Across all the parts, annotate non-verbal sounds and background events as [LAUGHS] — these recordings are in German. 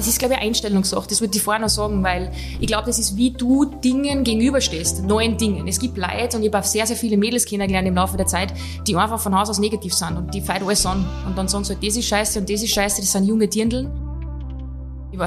Das ist, glaube ich, eine Einstellungssache. Das würde ich vorher noch sagen, weil ich glaube, das ist, wie du Dingen gegenüberstehst, neuen Dingen. Es gibt Leute, und ich habe sehr, sehr viele Mädels kennengelernt im Laufe der Zeit, die einfach von Haus aus negativ sind und die feiern alles an. Und dann sagen sie halt, das ist scheiße und das ist scheiße, das sind junge Dirndln.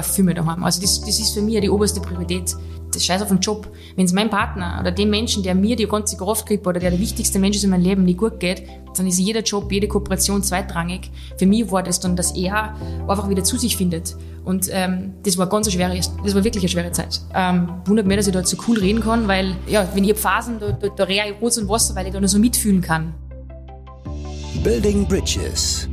Viel mehr daheim. Also das, das ist für mich die oberste Priorität. Das Scheiß auf den Job. Wenn es meinem Partner oder dem Menschen, der mir die ganze Kraft gibt oder der der wichtigste Mensch ist in meinem Leben, nicht gut geht, dann ist jeder Job, jede Kooperation zweitrangig. Für mich war das dann, dass er einfach wieder zu sich findet. Und ähm, das war ganz schwere, das war wirklich eine schwere Zeit. Ähm, wundert mich, dass ich da so cool reden kann, weil ja, wenn ich hab Phasen, da, da, da ich Rot und Wasser, weil ich da nur so mitfühlen kann. Building Bridges.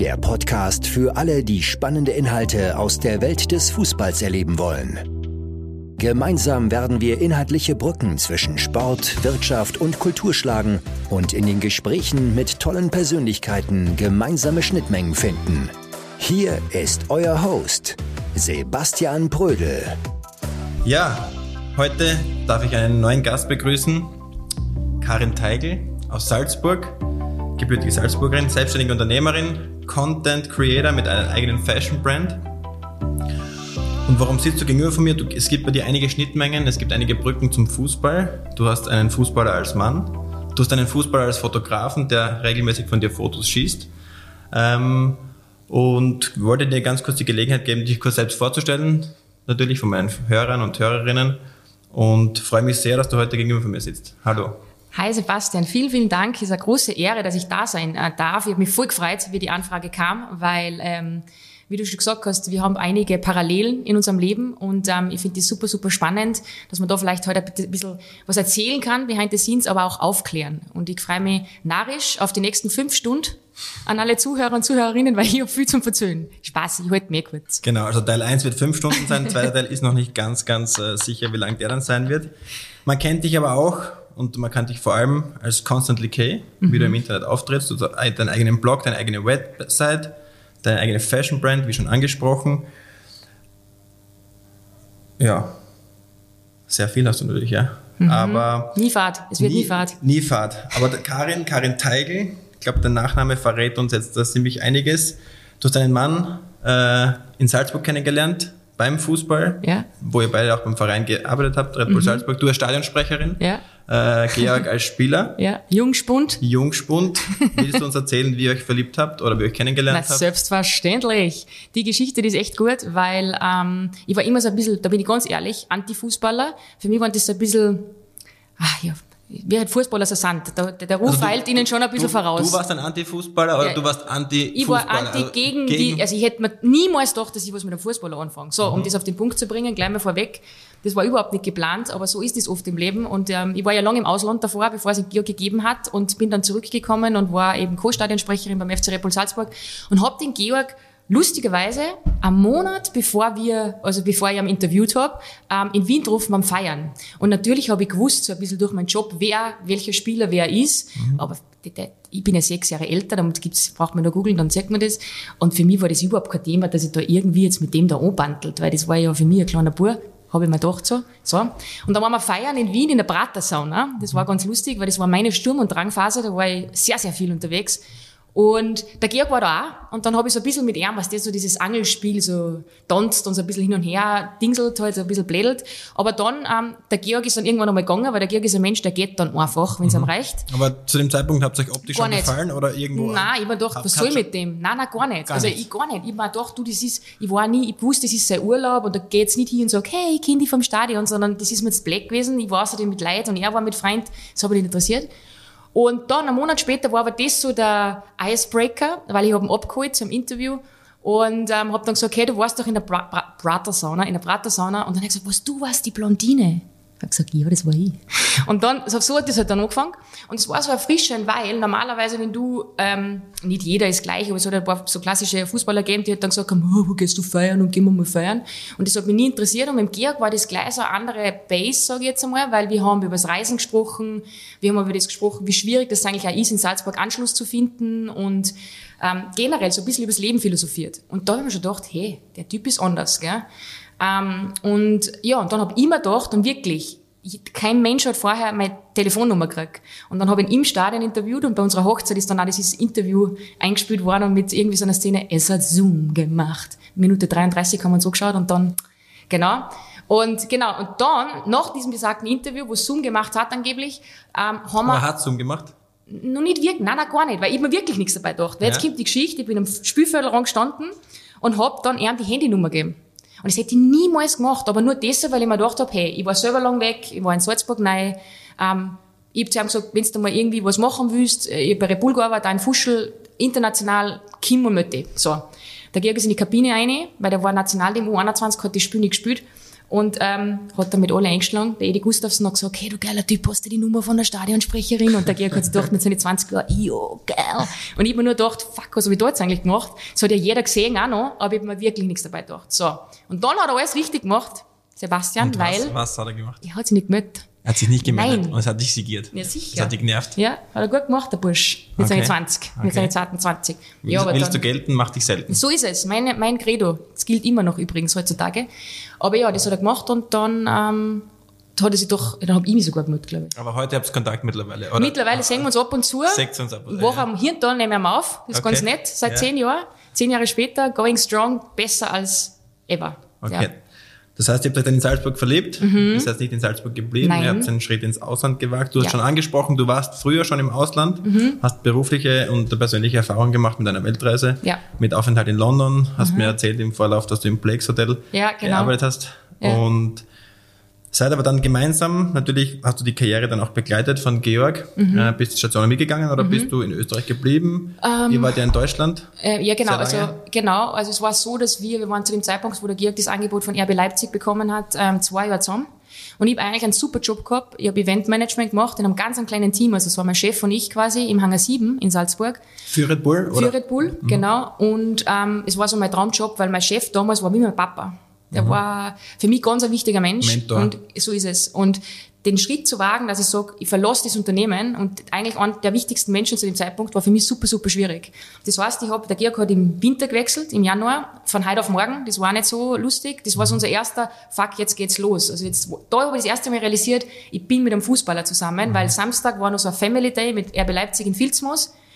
Der Podcast für alle, die spannende Inhalte aus der Welt des Fußballs erleben wollen. Gemeinsam werden wir inhaltliche Brücken zwischen Sport, Wirtschaft und Kultur schlagen und in den Gesprächen mit tollen Persönlichkeiten gemeinsame Schnittmengen finden. Hier ist euer Host, Sebastian Brödel. Ja, heute darf ich einen neuen Gast begrüßen, Karin Teigl aus Salzburg, gebürtige Salzburgerin, selbstständige Unternehmerin, Content Creator mit einer eigenen Fashion Brand. Und warum sitzt du gegenüber von mir? Du, es gibt bei dir einige Schnittmengen, es gibt einige Brücken zum Fußball. Du hast einen Fußballer als Mann, du hast einen Fußballer als Fotografen, der regelmäßig von dir Fotos schießt. Ähm, und wollte dir ganz kurz die Gelegenheit geben, dich kurz selbst vorzustellen, natürlich von meinen Hörern und Hörerinnen. Und freue mich sehr, dass du heute gegenüber von mir sitzt. Hallo. Hi Sebastian, vielen, vielen Dank. Es ist eine große Ehre, dass ich da sein äh, darf. Ich habe mich voll gefreut, wie die Anfrage kam, weil, ähm, wie du schon gesagt hast, wir haben einige Parallelen in unserem Leben und ähm, ich finde das super, super spannend, dass man da vielleicht heute ein bisschen was erzählen kann, behind the scenes, aber auch aufklären. Und ich freue mich narrisch auf die nächsten fünf Stunden an alle Zuhörer und Zuhörerinnen, weil ich habe viel zum Verzöhnen. Spaß, ich halte mir kurz. Genau, also Teil 1 wird fünf Stunden sein, zweiter Teil ist noch nicht ganz, ganz äh, sicher, wie lang der dann sein wird. Man kennt dich aber auch und man kann dich vor allem als Constantly K, mhm. wie du im Internet auftrittst, du hast deinen eigenen Blog, deine eigene Website, deine eigene Fashion Brand, wie schon angesprochen. Ja, sehr viel hast du natürlich, ja. Mhm. Aber nie Fahrt, es wird nie, nie Fahrt. Nie Fahrt. Aber Karin, Karin Teigl, ich glaube, der Nachname verrät uns jetzt da ziemlich einiges. Du hast einen Mann äh, in Salzburg kennengelernt, beim Fußball, ja. wo ihr beide auch beim Verein gearbeitet habt, Red Bull mhm. Salzburg. Du als Stadionsprecherin, ja. Äh, Georg als Spieler. [LAUGHS] Ja, Jungspund. Jungspund. [LAUGHS] Willst du uns erzählen, wie ihr euch verliebt habt oder wie ihr euch kennengelernt Na, habt? Selbstverständlich. Die Geschichte die ist echt gut, weil ähm, ich war immer so ein bisschen, da bin ich ganz ehrlich, Anti-Fußballer. Für mich waren das so ein bisschen, ach ja, wie halt Fußballer so sind. Der, der Ruf also eilt ihnen schon ein bisschen du, voraus. Du warst ein Anti-Fußballer oder ja, du warst Anti-Fußballer? Ich war Anti also gegen, gegen, die, also ich hätte mir niemals gedacht, dass ich was mit einem Fußballer anfange. So, mhm. um das auf den Punkt zu bringen, gleich mal vorweg. Das war überhaupt nicht geplant, aber so ist es oft im Leben. Und ähm, ich war ja lange im Ausland davor, bevor es Georg gegeben hat und bin dann zurückgekommen und war eben Co-Stadionsprecherin beim FC Repul Salzburg und habe den Georg lustigerweise am Monat, bevor wir, also bevor ich ihn interviewt habe, ähm, in Wien getroffen beim Feiern. Und natürlich habe ich gewusst, so ein bisschen durch meinen Job, wer, welcher Spieler wer ist. Mhm. Aber ich bin ja sechs Jahre älter, damit gibt's, braucht man nur googeln, dann sagt man das. Und für mich war das überhaupt kein Thema, dass ich da irgendwie jetzt mit dem da anbandelt, weil das war ja für mich ein kleiner Bub, habe ich mir gedacht so. so. Und dann waren wir feiern in Wien in der Pratersauna. Das war ganz lustig, weil das war meine Sturm- und Drangphase, da war ich sehr, sehr viel unterwegs. Und der Georg war da auch. Und dann habe ich so ein bisschen mit ihm, was der so dieses Angelspiel so tanzt und so ein bisschen hin und her dingselt, halt so ein bisschen blädelt. Aber dann, ähm, der Georg ist dann irgendwann einmal gegangen, weil der Georg ist ein Mensch, der geht dann einfach, wenn es mhm. ihm reicht. Aber zu dem Zeitpunkt habt ihr euch optisch gar schon nicht. gefallen oder irgendwo? Nein, ich war doch, was soll mit dem? Nein, nein, gar nicht. Gar also nicht. ich gar nicht. Ich war doch, du, das ist, ich war nie, ich wusste, das ist sein Urlaub und da geht's nicht hin und sag, hey, Kind, vom Stadion, sondern das ist mir jetzt Black gewesen. Ich war außerdem mit Leid und er war mit Freund. Das habe ich nicht interessiert. Und dann, einen Monat später, war aber das so der Icebreaker, weil ich habe ihn abgeholt zum Interview und ähm, habe dann gesagt, okay, du warst doch in der Bra in der Prater-Sauna. Und dann hat er gesagt, was, du warst die Blondine? Habe gesagt, ja, das war ich. Und dann, so hat das halt dann angefangen. Und es war so erfrischend, weil normalerweise, wenn du, ähm, nicht jeder ist gleich, aber es hat ein paar so klassische Fußballer gegeben, die hat dann gesagt, oh, wo gehst du feiern und gehen wir mal feiern. Und das hat mich nie interessiert. Und mit dem Georg war das gleich so eine andere Base, sage ich jetzt einmal, weil wir haben über das Reisen gesprochen, wir haben über das gesprochen, wie schwierig das eigentlich auch ist, in Salzburg Anschluss zu finden und ähm, generell so ein bisschen übers Leben philosophiert. Und da habe ich mir schon gedacht, hey, der Typ ist anders, gell? Ähm, und ja, und dann habe ich mir gedacht, und wirklich, ich, kein Mensch hat vorher meine Telefonnummer gekriegt. Und dann habe ich ihn im Stadion interviewt und bei unserer Hochzeit ist dann auch dieses Interview eingespielt worden und mit irgendwie so einer Szene, es hat Zoom gemacht. Minute 33 haben wir uns so geschaut und dann, genau. Und genau, und dann, nach diesem besagten Interview, wo Zoom gemacht hat angeblich, ähm, haben wir... Aber hat Zoom gemacht? Noch nicht wirklich, nein, nein, gar nicht, weil ich mir wirklich nichts dabei gedacht. Weil ja. jetzt kommt die Geschichte, ich bin am Spielfeldrand gestanden und hab dann ihm die Handynummer gegeben. Und das hätte ich niemals gemacht, aber nur deshalb, weil ich mir gedacht habe, hey, ich war selber lang weg, ich war in Salzburg neu, ähm, ich hab zu ihm gesagt, wenn du mal irgendwie was machen willst, äh, ich hab bei Red Bull gearbeitet, ein Fuschel, international, Kim und Mötte. So. Der Georg ist in die Kabine rein, weil der war Nationalteam U21, hat das Spiel nicht gespielt und ähm, hat damit alle eingeschlagen. Der Edi Gustafsson hat gesagt, hey, du geiler Typ, hast du die Nummer von der Stadionsprecherin? Und der Georg hat sich gedacht, mit seinen 20 Jahren, jo, geil. Und ich hab mir nur gedacht, fuck, was hab ich da jetzt eigentlich gemacht? Das hat ja jeder gesehen auch noch, aber ich hab mir wirklich nichts dabei gedacht. So. Und dann hat er alles richtig gemacht, Sebastian, Und weil... Was, was hat er gemacht? Er hat sich nicht gemeldet. Er hat sich nicht gemeldet Nein. und es hat dich sigiert. Ja, sicher. Es hat dich genervt. Ja, hat er gut gemacht, der Bursch. Mit Okay. seinen 20, Okay. mit seinen zarten 20. Willst, ja, willst dann, du gelten, mach dich selten. So ist es. Meine, mein Credo. Das gilt immer noch übrigens heutzutage. Aber ja, das hat er gemacht und dann ähm, hat er sich doch, dann hab ich mich sogar gemeldet, glaube ich. Aber heute habt ihr Kontakt mittlerweile, oder? Mittlerweile sehen wir uns ab und zu. Seht uns ab und zu, Woche am Hirntal nehmen wir auf. Das ist Okay. ganz nett. Seit Ja. zehn Jahren. Zehn Jahre später, going strong, besser als ever. Okay. Ja. Das heißt, ihr habt euch dann in Salzburg verliebt, ihr seid nicht in Salzburg geblieben, Mhm. Nein. ihr habt einen Schritt ins Ausland gewagt. Du hast Ja. Mhm. schon angesprochen, du warst früher schon im Ausland, hast berufliche und persönliche Erfahrungen gemacht mit einer Weltreise, Ja. mit Aufenthalt in London, hast mir erzählt im Vorlauf, dass du im Plex Hotel Ja, genau. gearbeitet hast. Und seid aber dann gemeinsam, natürlich hast du die Karriere dann auch begleitet von Georg, Mhm. äh, bist die Stationen mitgegangen oder bist du in Österreich geblieben? Ihr wart ja in Deutschland. Äh, ja, genau. Also, genau. Also, es war so, dass wir, wir waren zu dem Zeitpunkt, wo der Georg das Angebot von RB Leipzig bekommen hat, ähm, zwei Jahre zusammen. Und ich habe eigentlich einen super Job gehabt. Ich habe Eventmanagement gemacht in einem ganz einem kleinen Team. Also, es war mein Chef und ich quasi im Hangar 7 in Salzburg. Für Red Bull? Oder? Für Red Bull, genau. Und ähm, es war so mein Traumjob, weil mein Chef damals war wie mein Papa. Der war für mich ganz ein wichtiger Mensch. Mentor. Und so ist es. Und den Schritt zu wagen, dass ich sage, ich verlasse das Unternehmen und eigentlich einer der wichtigsten Menschen zu dem Zeitpunkt war für mich super, super schwierig. Das heißt, ich habe, der Georg hat im Winter gewechselt, im Januar, von heute auf morgen. Das war nicht so lustig. Das war so unser erster, fuck, jetzt geht's los. Also jetzt, da habe ich das erste Mal realisiert, ich bin mit einem Fußballer zusammen, weil Samstag war noch so ein Family Day mit RB Leipzig in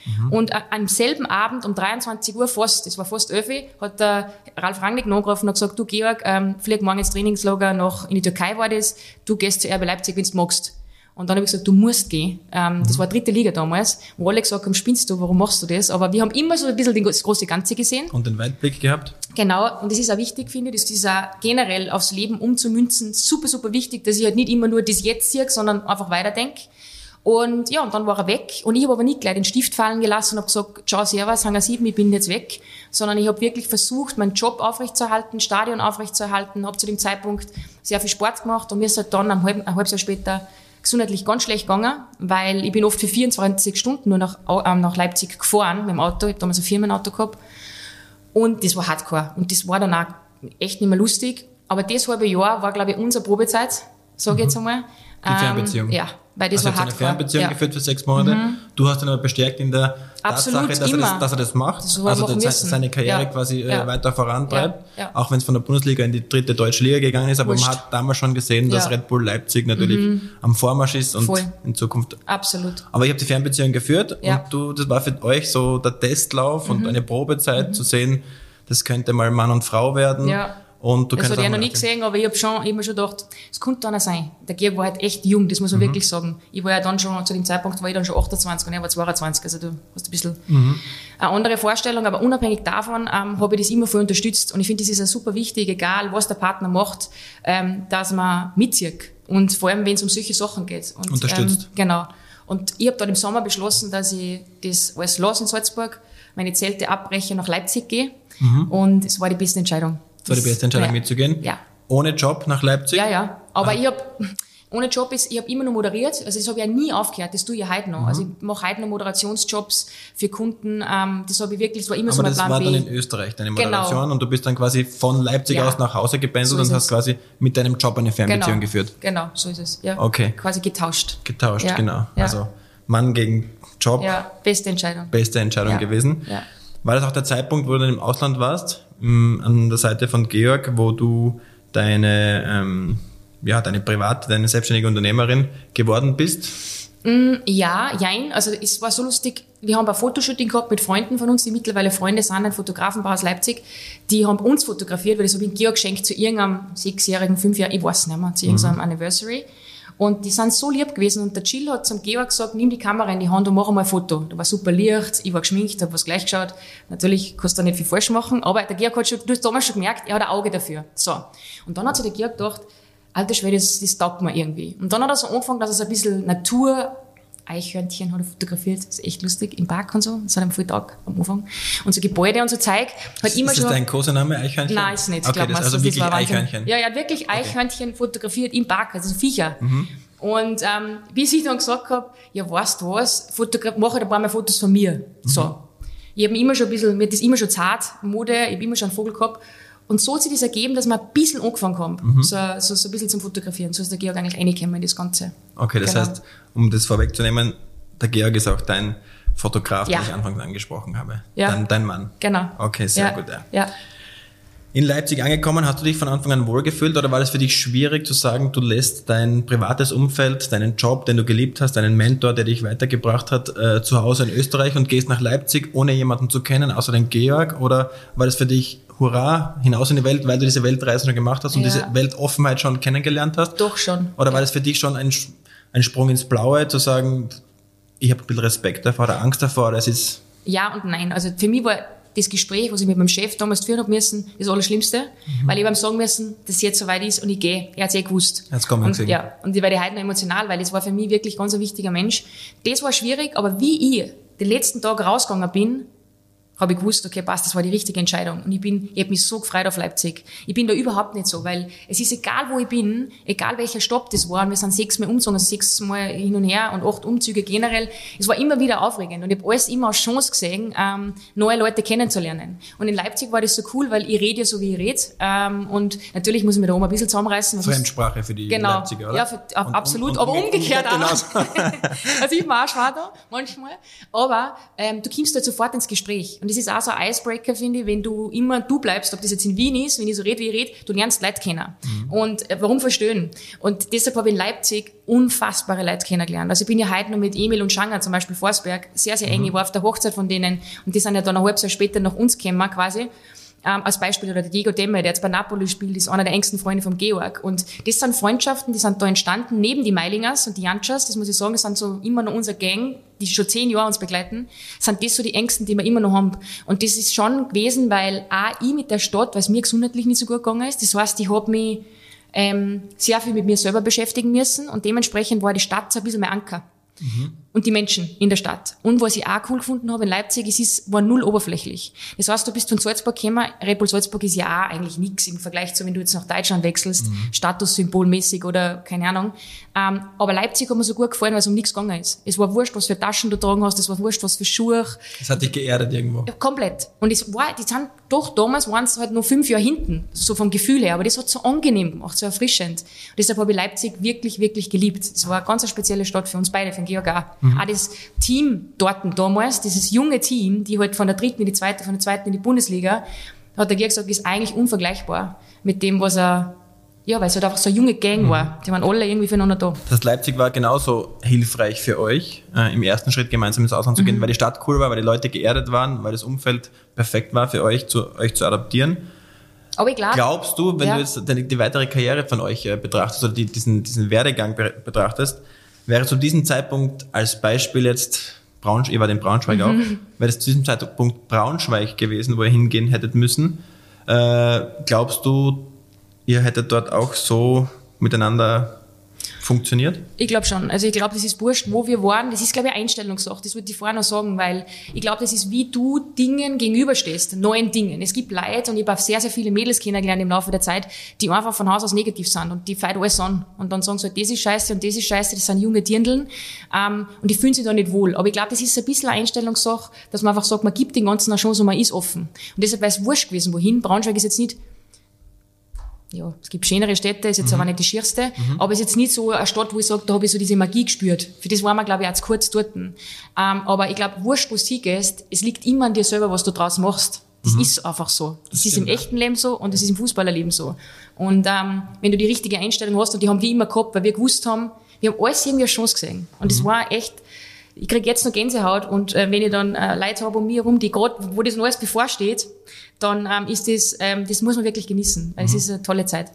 Vilsmoos. Und am selben Abend um 23 Uhr fast, das war fast 11 Uhr, hat der Ralf Rangnick angerufen und hat gesagt, du Georg, ähm, flieg morgen ins Trainingslager nach, in die Türkei war das, du gehst zu RB Leipzig, wenn du magst. Und dann habe ich gesagt, du musst gehen. Ähm, Das war dritte Liga damals, wo alle gesagt haben, spinnst du, warum machst du das? Aber wir haben immer so ein bisschen das große Ganze gesehen. Und den Weitblick gehabt? Genau, und das ist auch wichtig, finde ich, das ist auch generell aufs Leben umzumünzen, super, super wichtig, dass ich halt nicht immer nur das Jetzt sehe, sondern einfach weiterdenke. Und ja, und dann war er weg. Und ich habe aber nicht gleich den Stift fallen gelassen und habe gesagt, ciao, servus, Hangar 7, ich bin jetzt weg. Sondern ich habe wirklich versucht, meinen Job aufrechtzuerhalten, Stadion aufrechtzuerhalten, habe zu dem Zeitpunkt sehr viel Sport gemacht und mir ist halt dann ein, halb, ein halbes Jahr später gesundheitlich ganz schlecht gegangen, weil ich bin oft für 24 Stunden nur nach, ähm, nach Leipzig gefahren mit dem Auto. Ich habe damals ein Firmenauto gehabt. Und das war hardcore. Und das war dann auch echt nicht mehr lustig. Aber das halbe Jahr war, glaube ich, unsere Probezeit, sage ich jetzt einmal. Mhm. Die Fernbeziehung. Ähm, ja, weil das also er hat eine. Fernbeziehung ja. Mhm. geführt für sechs Monate. Du hast ihn aber bestärkt in der Absolut, Tatsache, dass er, immer. das, dass er das macht. Das er also müssen. seine Karriere Ja. quasi äh, Ja. weiter vorantreibt. Auch wenn es von der Bundesliga in die dritte deutsche Liga gegangen ist. Aber Wurscht. man hat damals schon gesehen, dass. Red Bull Leipzig natürlich am Vormarsch ist und Voll. in Zukunft Absolut. aber ich habe die Fernbeziehung geführt. Mhm. und du, das war für euch so der Testlauf und eine Probezeit zu sehen, das könnte mal Mann und Frau werden. Ja. Und du Das auch er noch nie gesehen, aber ich habe schon, ich mir schon gedacht, es könnte einer sein. Der Georg war halt echt jung, das muss man wirklich sagen. Ich war ja dann schon, zu dem Zeitpunkt war ich dann schon 28 und er war 22, also du hast ein bisschen eine andere Vorstellung, aber unabhängig davon ähm, habe ich das immer voll unterstützt und ich finde, das ist ja super wichtig, egal was der Partner macht, ähm, dass man mitzieht und vor allem, wenn es um solche Sachen geht. Und, Unterstützt. Ähm, genau. Und ich habe dann im Sommer beschlossen, dass ich das alles lasse in Salzburg, meine Zelte abbreche, nach Leipzig gehe und es war die beste Entscheidung. Das war die beste Entscheidung ja. mitzugehen. Ja. Ohne Job nach Leipzig. Ja, ja. Aber Ah. ich hab [LAUGHS] ohne Job ist, ich habe immer noch moderiert. Also das habe ich ja nie aufgehört. Das tue ich ja heute noch. Also ich mache heute noch Moderationsjobs für Kunden. Ähm, das habe ich wirklich, das war immer so Aber mein das Plan war B. dann in Österreich, deine Genau. Moderation, und du bist dann quasi von Leipzig Ja. aus nach Hause gependelt So und hast es. quasi mit deinem Job eine Fernbeziehung genau. geführt. Genau, so ist es. Ja. Okay. Quasi getauscht. Getauscht, Ja. genau. Ja. Also Mann gegen Job, Ja, beste Entscheidung. beste Entscheidung gewesen. Ja. War das auch der Zeitpunkt, wo du dann im Ausland warst, mh, an der Seite von Georg, wo du deine, ähm, ja, deine private, deine selbstständige Unternehmerin geworden bist? Mm, ja, jein. Also es war so lustig. Wir haben ein Fotoshooting gehabt mit Freunden von uns, die mittlerweile Freunde sind, ein Fotografenpaar aus Leipzig. Die haben uns fotografiert, weil das habe ich Georg geschenkt zu irgendeinem sechsjährigen, fünfjährigen, ich weiß nicht mehr, zu irgendeinem mhm. Anniversary. Und die sind so lieb gewesen und der Jill hat zum Georg gesagt, nimm die Kamera in die Hand und mach einmal ein Foto. Da war super Licht, ich war geschminkt, habe was gleich geschaut. Natürlich kannst du da nicht viel falsch machen, aber der Georg hat schon, du hast damals schon gemerkt, er hat ein Auge dafür. So. Und dann hat sich der Georg gedacht, alter Schwede, das, das taugt mir irgendwie. Und dann hat er so angefangen, dass er so ein bisschen Natur, Eichhörnchen hat er fotografiert, das ist echt lustig, im Park und so, das hat er voll Tag am Anfang. Und so Gebäude und so Zeug. Hat ist immer ist das dein Kosename, Eichhörnchen? Nein, ist nicht, okay, das, also wirklich Eichhörnchen. Ja, er hat wirklich Eichhörnchen okay. fotografiert im Park, also Viecher. Mhm. Und ähm, bis ich dann gesagt habe, ja, weißt du was, Fotograf mach halt ein paar Mal Fotos von mir. Mhm. So. Ich habe immer schon ein bisschen, mir das immer schon zart, Mode, ich habe immer schon einen Vogel gehabt. Und so hat sich das ergeben, dass wir ein bisschen angefangen haben, mhm. so, so, so ein bisschen zum Fotografieren. So ist der Georg eigentlich reingekommen in das Ganze. Okay, das genau. heißt, um das vorwegzunehmen, der Georg ist auch dein Fotograf, ja. den ich anfangs angesprochen habe. Ja. Dein, dein Mann. Genau. Okay, sehr ja. gut. Ja. ja. In Leipzig angekommen, hast du dich von Anfang an wohlgefühlt oder war es für dich schwierig zu sagen, du lässt dein privates Umfeld, deinen Job, den du geliebt hast, deinen Mentor, der dich weitergebracht hat, äh, zu Hause in Österreich und gehst nach Leipzig, ohne jemanden zu kennen, außer den Georg? Oder war das für dich Hurra, hinaus in die Welt, weil du diese Weltreise schon gemacht hast und ja. diese Weltoffenheit schon kennengelernt hast? Doch schon. Oder war das für dich schon ein, ein Sprung ins Blaue, zu sagen, ich habe ein bisschen Respekt davor oder Angst davor, das ist... Ja und nein. Also für mich war das Gespräch, was ich mit meinem Chef damals führen habe müssen, das Allerschlimmste, mhm. weil ich ihm sagen müssen, dass es jetzt soweit ist und ich gehe. Er hat es eh gewusst. Hat's kommen und, ja, und ich werde heute noch emotional, weil das war für mich wirklich ganz ein wichtiger Mensch. Das war schwierig, aber wie ich den letzten Tag rausgegangen bin, habe ich gewusst, okay, passt, das war die richtige Entscheidung. Und ich bin, ich habe mich so gefreut auf Leipzig. Ich bin da überhaupt nicht so, weil es ist egal, wo ich bin, egal welcher Stopp das war, und wir sind sechsmal umgezogen, also sechsmal hin und her und acht Umzüge generell. Es war immer wieder aufregend und ich habe alles immer als Chance gesehen, ähm, neue Leute kennenzulernen. Und in Leipzig war das so cool, weil ich rede ja so, wie ich rede. Ähm, und natürlich muss ich mir da oben ein bisschen zusammenreißen. Fremdsprache für die genau, Leipziger, oder? Ja, für, und, absolut, und, und, aber umgekehrt auch. Genau. [LAUGHS] also ich bin auch schwer da, manchmal. Aber ähm, du kommst halt sofort ins Gespräch. Und das ist auch so ein Icebreaker, finde ich, wenn du immer du bleibst, ob das jetzt in Wien ist, wenn ich so rede, wie ich rede, du lernst Leute kennen. Mhm. Und äh, warum verstehen? Und deshalb habe ich in Leipzig unfassbare Leute kennengelernt. Also ich bin ja heute noch mit Emil und Schanger, zum Beispiel Forsberg, sehr, sehr eng. Mhm. Ich war auf der Hochzeit von denen und die sind ja dann ein halbes Jahr später nach uns gekommen quasi. Ähm, als Beispiel, oder der Diego Demme, der jetzt bei Napoli spielt, ist einer der engsten Freunde vom Georg. Und das sind Freundschaften, die sind da entstanden, neben die Meilingers und die Janschas, das muss ich sagen, sind so immer noch unser Gang, die schon zehn Jahre uns begleiten, sind das so die Ängsten, die wir immer noch haben. Und das ist schon gewesen, weil auch ich mit der Stadt, weil es mir gesundheitlich nicht so gut gegangen ist, das heißt, ich habe mich ähm, sehr viel mit mir selber beschäftigen müssen und dementsprechend war die Stadt so ein bisschen mein Anker. Mhm und die Menschen in der Stadt. Und was ich auch cool gefunden habe in Leipzig, es ist, war null oberflächlich. Das heißt, du bist von Salzburg gekommen, Red Bull Salzburg ist ja auch eigentlich nichts im Vergleich zu, wenn du jetzt nach Deutschland wechselst, mhm. Statussymbolmäßig oder keine Ahnung. Ähm, aber Leipzig hat mir so gut gefallen, weil es um nichts gegangen ist. Es war wurscht, was für Taschen du tragen hast, es war wurscht, was für Schuhe. Es hat dich geerdet irgendwo. Ja, komplett. Und es war, die sind, doch damals waren es halt nur fünf Jahre hinten, so vom Gefühl her, aber das hat so angenehm gemacht, so erfrischend. Und deshalb habe ich Leipzig wirklich, wirklich geliebt. Es war eine ganz spezielle Stadt für uns beide, für den Georg auch. Mhm. Auch das Team dort damals, dieses junge Team, die halt von der dritten in die zweite, von der zweiten in die Bundesliga, hat der Georg gesagt, ist eigentlich unvergleichbar mit dem, was er ja, weil es halt einfach so eine junge Gang mhm. war. Die waren alle irgendwie füreinander da. Das heißt, Leipzig war genauso hilfreich für euch, äh, im ersten Schritt gemeinsam ins Ausland zu gehen, mhm. weil die Stadt cool war, weil die Leute geerdet waren, weil das Umfeld perfekt war für euch, zu, euch zu adaptieren. Aber ich glaub, Glaubst du, wenn ja. du jetzt die, die, weitere Karriere von euch äh, betrachtest oder die, diesen, diesen Werdegang betrachtest, wäre zu diesem Zeitpunkt als Beispiel jetzt Braunschweig, ihr war in Braunschweig mhm. auch, wäre es zu diesem Zeitpunkt Braunschweig gewesen, wo ihr hingehen hättet müssen. Äh, glaubst du, ihr hättet dort auch so miteinander funktioniert? Ich glaube schon. Also ich glaube, das ist wurscht, wo wir waren. Das ist, glaube ich, eine Einstellungssache. Das würde ich vorher noch sagen, weil ich glaube, das ist, wie du Dingen gegenüberstehst, neuen Dingen. Es gibt Leute, und ich habe sehr, sehr viele Mädels kennengelernt im Laufe der Zeit, die einfach von Haus aus negativ sind und die feit alles an. Und dann sagen sie, halt, das ist scheiße und das ist scheiße, das sind junge Dirndeln. Ähm, und die fühlen sich da nicht wohl. Aber ich glaube, das ist ein bisschen eine Einstellungssache, dass man einfach sagt, man gibt den Ganzen eine Chance und man ist offen. Und deshalb wäre es wurscht gewesen, wohin. Braunschweig ist jetzt nicht ja, es gibt schönere Städte, ist jetzt mhm. aber nicht die schierste, mhm. aber ist jetzt nicht so eine Stadt, wo ich sage, da habe ich so diese Magie gespürt. Für das waren wir, glaube ich, auch zu kurz dort. Ähm, aber ich glaube, wurscht, wo du hingehst, es liegt immer an dir selber, was du draus machst. Das mhm. ist einfach so. Das, das ist stimmt, im echten Leben so und das ist im Fußballerleben so. Und ähm, wenn du die richtige Einstellung hast, und die haben wir immer gehabt, weil wir gewusst haben, wir haben alles irgendwie eine Chance gesehen. Und das mhm. war echt, ich krieg jetzt noch Gänsehaut und äh, wenn ich dann äh, Leute habe um mich herum, die gerade, wo das noch alles bevorsteht, dann ähm, ist das, ähm, das muss man wirklich genießen, weil es mhm. ist eine tolle Zeit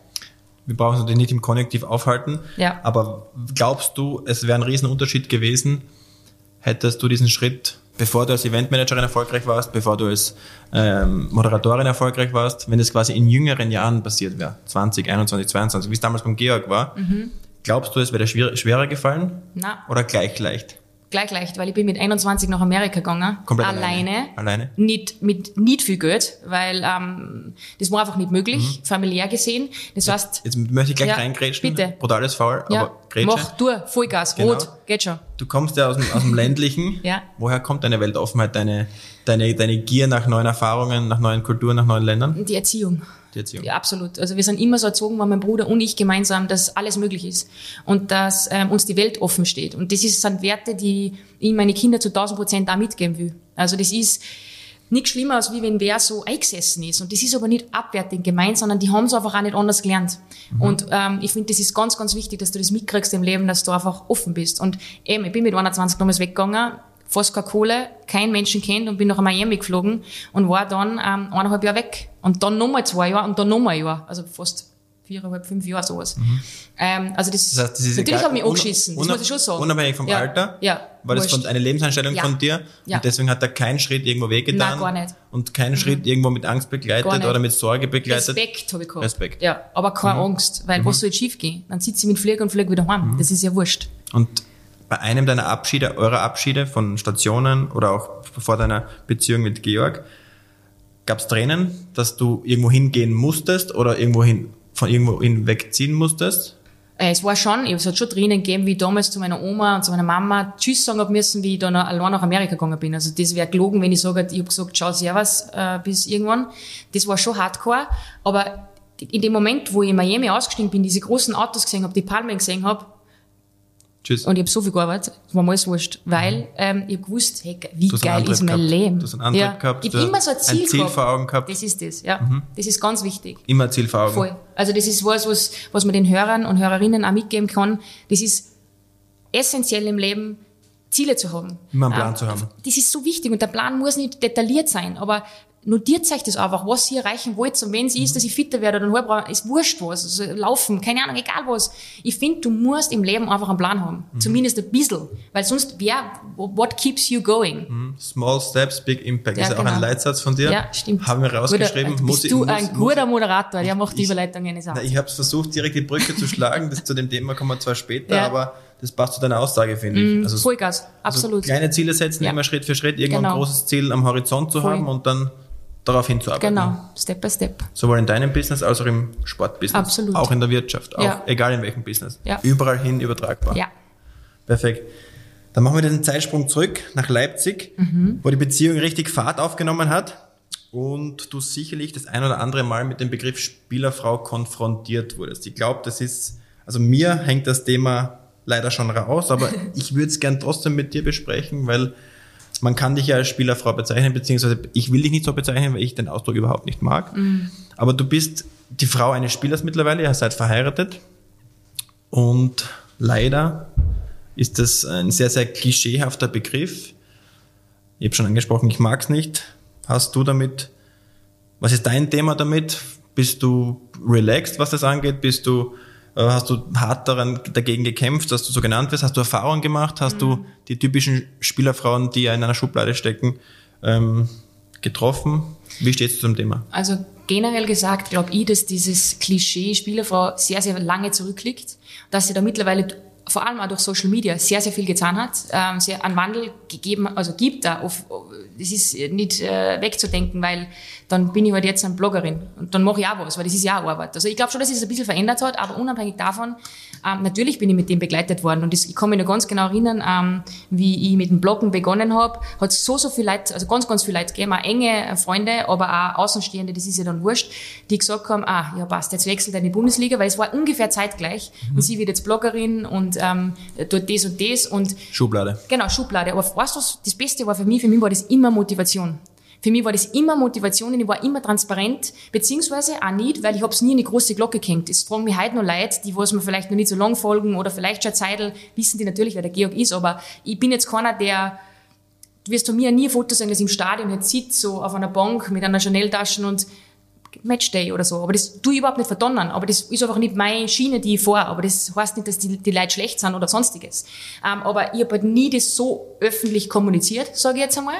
wir brauchen uns natürlich nicht im Konnektiv aufhalten. Ja. Aber glaubst du, es wäre ein Riesenunterschied gewesen, hättest du diesen Schritt, bevor du als Eventmanagerin erfolgreich warst, bevor du als ähm, Moderatorin erfolgreich warst, wenn es quasi in jüngeren Jahren passiert wäre, 20, 21, 22, wie es damals beim Georg war, mhm. glaubst du, es wäre schwer, schwerer gefallen? Nein. Oder gleich leicht? Gleich leicht, weil ich bin mit 21 nach Amerika gegangen. Komplett alleine. Alleine? Nicht, mit nicht viel Geld, weil ähm, das war einfach nicht möglich, mhm. familiär gesehen. Das heißt... Jetzt möchte ich gleich ja, reingrätschen. Bitte. Brutales Foul, ja. aber Grätsche. Mach, du, Vollgas, genau. rot, geht schon. Du kommst ja aus dem, aus dem [LAUGHS] ländlichen. ja. Woher kommt deine Weltoffenheit, deine, deine, deine Gier nach neuen Erfahrungen, nach neuen Kulturen, nach neuen Ländern? Die Erziehung die Erziehung. Ja, absolut. Also wir sind immer so erzogen, weil mein Bruder und ich gemeinsam, dass alles möglich ist und dass ähm, uns die Welt offen steht. Und das ist, sind Werte, die ich meine Kinder zu 1000 Prozent auch mitgeben will. Also das ist nichts schlimmer, als wie wenn wer so eingesessen ist. Und das ist aber nicht abwertend gemeint, sondern die haben es einfach auch nicht anders gelernt. Mhm. Und ähm, ich finde, das ist ganz, ganz wichtig, dass du das mitkriegst im Leben, dass du einfach offen bist. Und eben, ich bin mit 21 damals weggegangen, fast keine Kohle, kein Menschen kennt und bin nach Miami geflogen und war dann ähm, eineinhalb Jahre weg. Und dann nochmal zwei Jahre und dann nochmal ein Jahr. Also fast viereinhalb, fünf Jahre sowas. Mhm. Ähm, also das, das heißt, das ist natürlich egal, ich mich angeschissen, das muss ich schon sagen. Unabhängig vom ja. Alter? Ja. War das von, eine Lebenseinstellung ja. von dir? Ja. Und deswegen hat er keinen Schritt irgendwo wehgetan? Nein, gar nicht. Und keinen mhm. Schritt irgendwo mit Angst begleitet oder mit Sorge begleitet? Respekt habe ich gehabt. Respekt. Ja, aber keine mhm. Angst, weil mhm. was soll jetzt schief gehen? Dann sitze ich mit Flieger und fliege wieder heim. Mhm. Das ist ja wurscht. Und bei einem deiner Abschiede, eurer Abschiede von Stationen oder auch vor deiner Beziehung mit Georg, gab es Tränen, dass du irgendwo hingehen musstest oder irgendwo hin, von irgendwo hin wegziehen musstest? Äh, es war schon, es hat schon Tränen gegeben, wie ich damals zu meiner Oma und zu meiner Mama Tschüss sagen hab müssen, wie ich dann allein nach Amerika gegangen bin. Also das wäre gelogen, wenn ich sage, ich habe gesagt, ciao, servus, äh, bis irgendwann. Das war schon hardcore, aber in dem Moment, wo ich in Miami ausgestiegen bin, diese großen Autos gesehen habe, die Palmen gesehen habe, Tschüss. Und ich habe so viel gearbeitet, war mir alles wurscht, weil mhm. ähm, ich habe gewusst, hey, wie geil ist mein gehabt. Leben. Du hast einen Antrieb ja. gehabt. Ich habe immer so ein Ziel, ein Ziel vor Augen gehabt. Das ist das, ja. Mhm. Das ist ganz wichtig. Immer ein Ziel vor Augen. Voll. Also das ist was, was, was man den Hörern und Hörerinnen auch mitgeben kann. Das ist essentiell im Leben, Ziele zu haben. Immer einen Plan ähm, zu haben. Das ist so wichtig und der Plan muss nicht detailliert sein, aber notiert euch das einfach, was ihr erreichen wollt. Und wenn es ist, dass ich fitter werde oder brauche, ist wurscht was. Also laufen, keine Ahnung, egal was. Ich finde, du musst im Leben einfach einen Plan haben. Mhm. Zumindest ein bisschen. Weil sonst, wer, what keeps you going? Mhm. Small steps, big impact. Ja, ist ja genau. auch ein genau. Leitsatz von dir. Ja, stimmt. Haben wir rausgeschrieben. Guter, bist du muss, ein guter Moderator, der macht die Überleitungen. Na, ich habe versucht, direkt die Brücke zu schlagen. Das, zu dem Thema kommen wir zwar später, [LAUGHS] ja. aber das passt zu deiner Aussage, finde ich. Mm, also, Vollgas, absolut. Also kleine Ziele setzen, ja. immer Schritt für Schritt, irgendwann genau. ein großes Ziel am Horizont zu Voll. haben und dann darauf hinzuarbeiten. Genau, Step by Step. Sowohl in deinem Business als auch im Sportbusiness. Absolut. Auch in der Wirtschaft, auch ja. egal in welchem Business. Ja. Überall hin übertragbar. Ja. Perfekt. Dann machen wir den Zeitsprung zurück nach Leipzig, mhm. wo die Beziehung richtig Fahrt aufgenommen hat und du sicherlich das ein oder andere Mal mit dem Begriff Spielerfrau konfrontiert wurdest. Ich glaube, das ist, also mir hängt das Thema leider schon raus, aber [LAUGHS] ich würde es gern trotzdem mit dir besprechen, weil man kann dich ja als Spielerfrau bezeichnen, beziehungsweise ich will dich nicht so bezeichnen, weil ich den Ausdruck überhaupt nicht mag. Mhm. Aber du bist die Frau eines Spielers mittlerweile, ihr seid verheiratet. Und leider ist das ein sehr, sehr klischeehafter Begriff. Ich habe schon angesprochen, ich mag es nicht. Hast du damit, was ist dein Thema damit? Bist du relaxed, was das angeht? Bist du hast du hart daran, dagegen gekämpft, dass du so genannt wirst? Hast du Erfahrungen gemacht? Hast mhm. du die typischen Spielerfrauen, die ja in einer Schublade stecken, ähm, getroffen? Wie stehst du zum Thema? Also generell gesagt glaube ich, dass dieses Klischee Spielerfrau sehr, sehr lange zurückliegt, dass sie da mittlerweile vor allem auch durch Social Media sehr, sehr viel getan hat, ähm, sehr einen Wandel gegeben, also gibt da. Auf, das ist nicht äh, wegzudenken, weil dann bin ich halt jetzt eine Bloggerin und dann mache ich auch was, weil das ist ja auch Arbeit. Also ich glaube schon, dass es ein bisschen verändert hat, aber unabhängig davon, ähm, natürlich bin ich mit dem begleitet worden und das, ich kann mich noch ganz genau erinnern, ähm, wie ich mit dem Bloggen begonnen habe, hat so, so viel Leute, also ganz, ganz viele Leute gegeben, auch enge Freunde, aber auch Außenstehende, das ist ja dann wurscht, die gesagt haben, ah, ja passt, jetzt wechselt er in die Bundesliga, weil es war ungefähr zeitgleich mhm. und sie wird jetzt Bloggerin und ähm, dort das und das und Schublade. Genau, Schublade. Aber weißt du, das Beste war für mich, für mich war das immer Motivation Für mich war das immer Motivation und ich war immer transparent, beziehungsweise auch nicht, weil ich hab's nie in die große Glocke gehängt. Es fragen mich heute noch Leute, die was mir vielleicht noch nicht so lang folgen oder vielleicht schon Zeitl, wissen die natürlich, wer der Georg ist, aber ich bin jetzt keiner, der du wirst von mir nie ein Foto sehen, dass ich im Stadion jetzt sitze, so auf einer Bank mit einer Chanel-Tasche und Matchday oder so. Aber das tue ich überhaupt nicht verdonnern. Aber das ist einfach nicht meine Schiene, die ich fahre. Aber das heißt nicht, dass die, die Leute schlecht sind oder sonstiges. Ähm, aber ich habe halt nie das so öffentlich kommuniziert, sage ich jetzt einmal.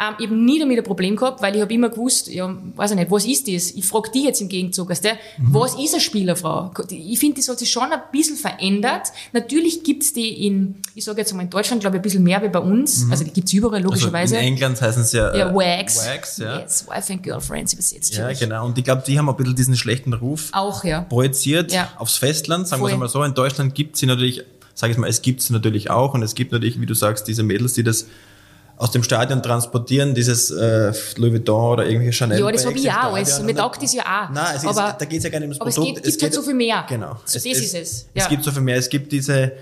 Ähm, ich habe nie damit ein Problem gehabt, weil ich habe immer gewusst, ja, weiß ich nicht, was ist das? Ich frage die jetzt im Gegenzug, weißt du, mhm. was ist eine Spielerfrau? Ich finde, das hat sich schon ein bisschen verändert. Natürlich gibt's die in, ich sage jetzt einmal in Deutschland, glaube ich, ein bisschen mehr wie bei uns. Mhm. Also die gibt's überall, logischerweise. Also in England heißen sie ja, ja äh, Wags. Wags, ja. Yes, Wife and Girlfriends übersetzt. Ja, genau. Und ich glaube, die haben ein bisschen diesen schlechten Ruf auch, ja. projiziert ja. aufs Festland, sagen wir es mal so. In Deutschland gibt sie natürlich, sage ich mal, es gibt sie natürlich auch und es gibt natürlich, wie du sagst, diese Mädels, die das aus dem Stadion transportieren, dieses äh, Louis Vuitton oder irgendwelche Chanel. Ja, das habe ich auch alles. Mir taugt das ja auch. Nein, es aber, ist, da geht es ja gar nicht ums aber Produkt. Aber es gibt, es gibt halt so viel mehr. Genau. So, es, das ist es. Ja. Es gibt so viel mehr. Es gibt diese,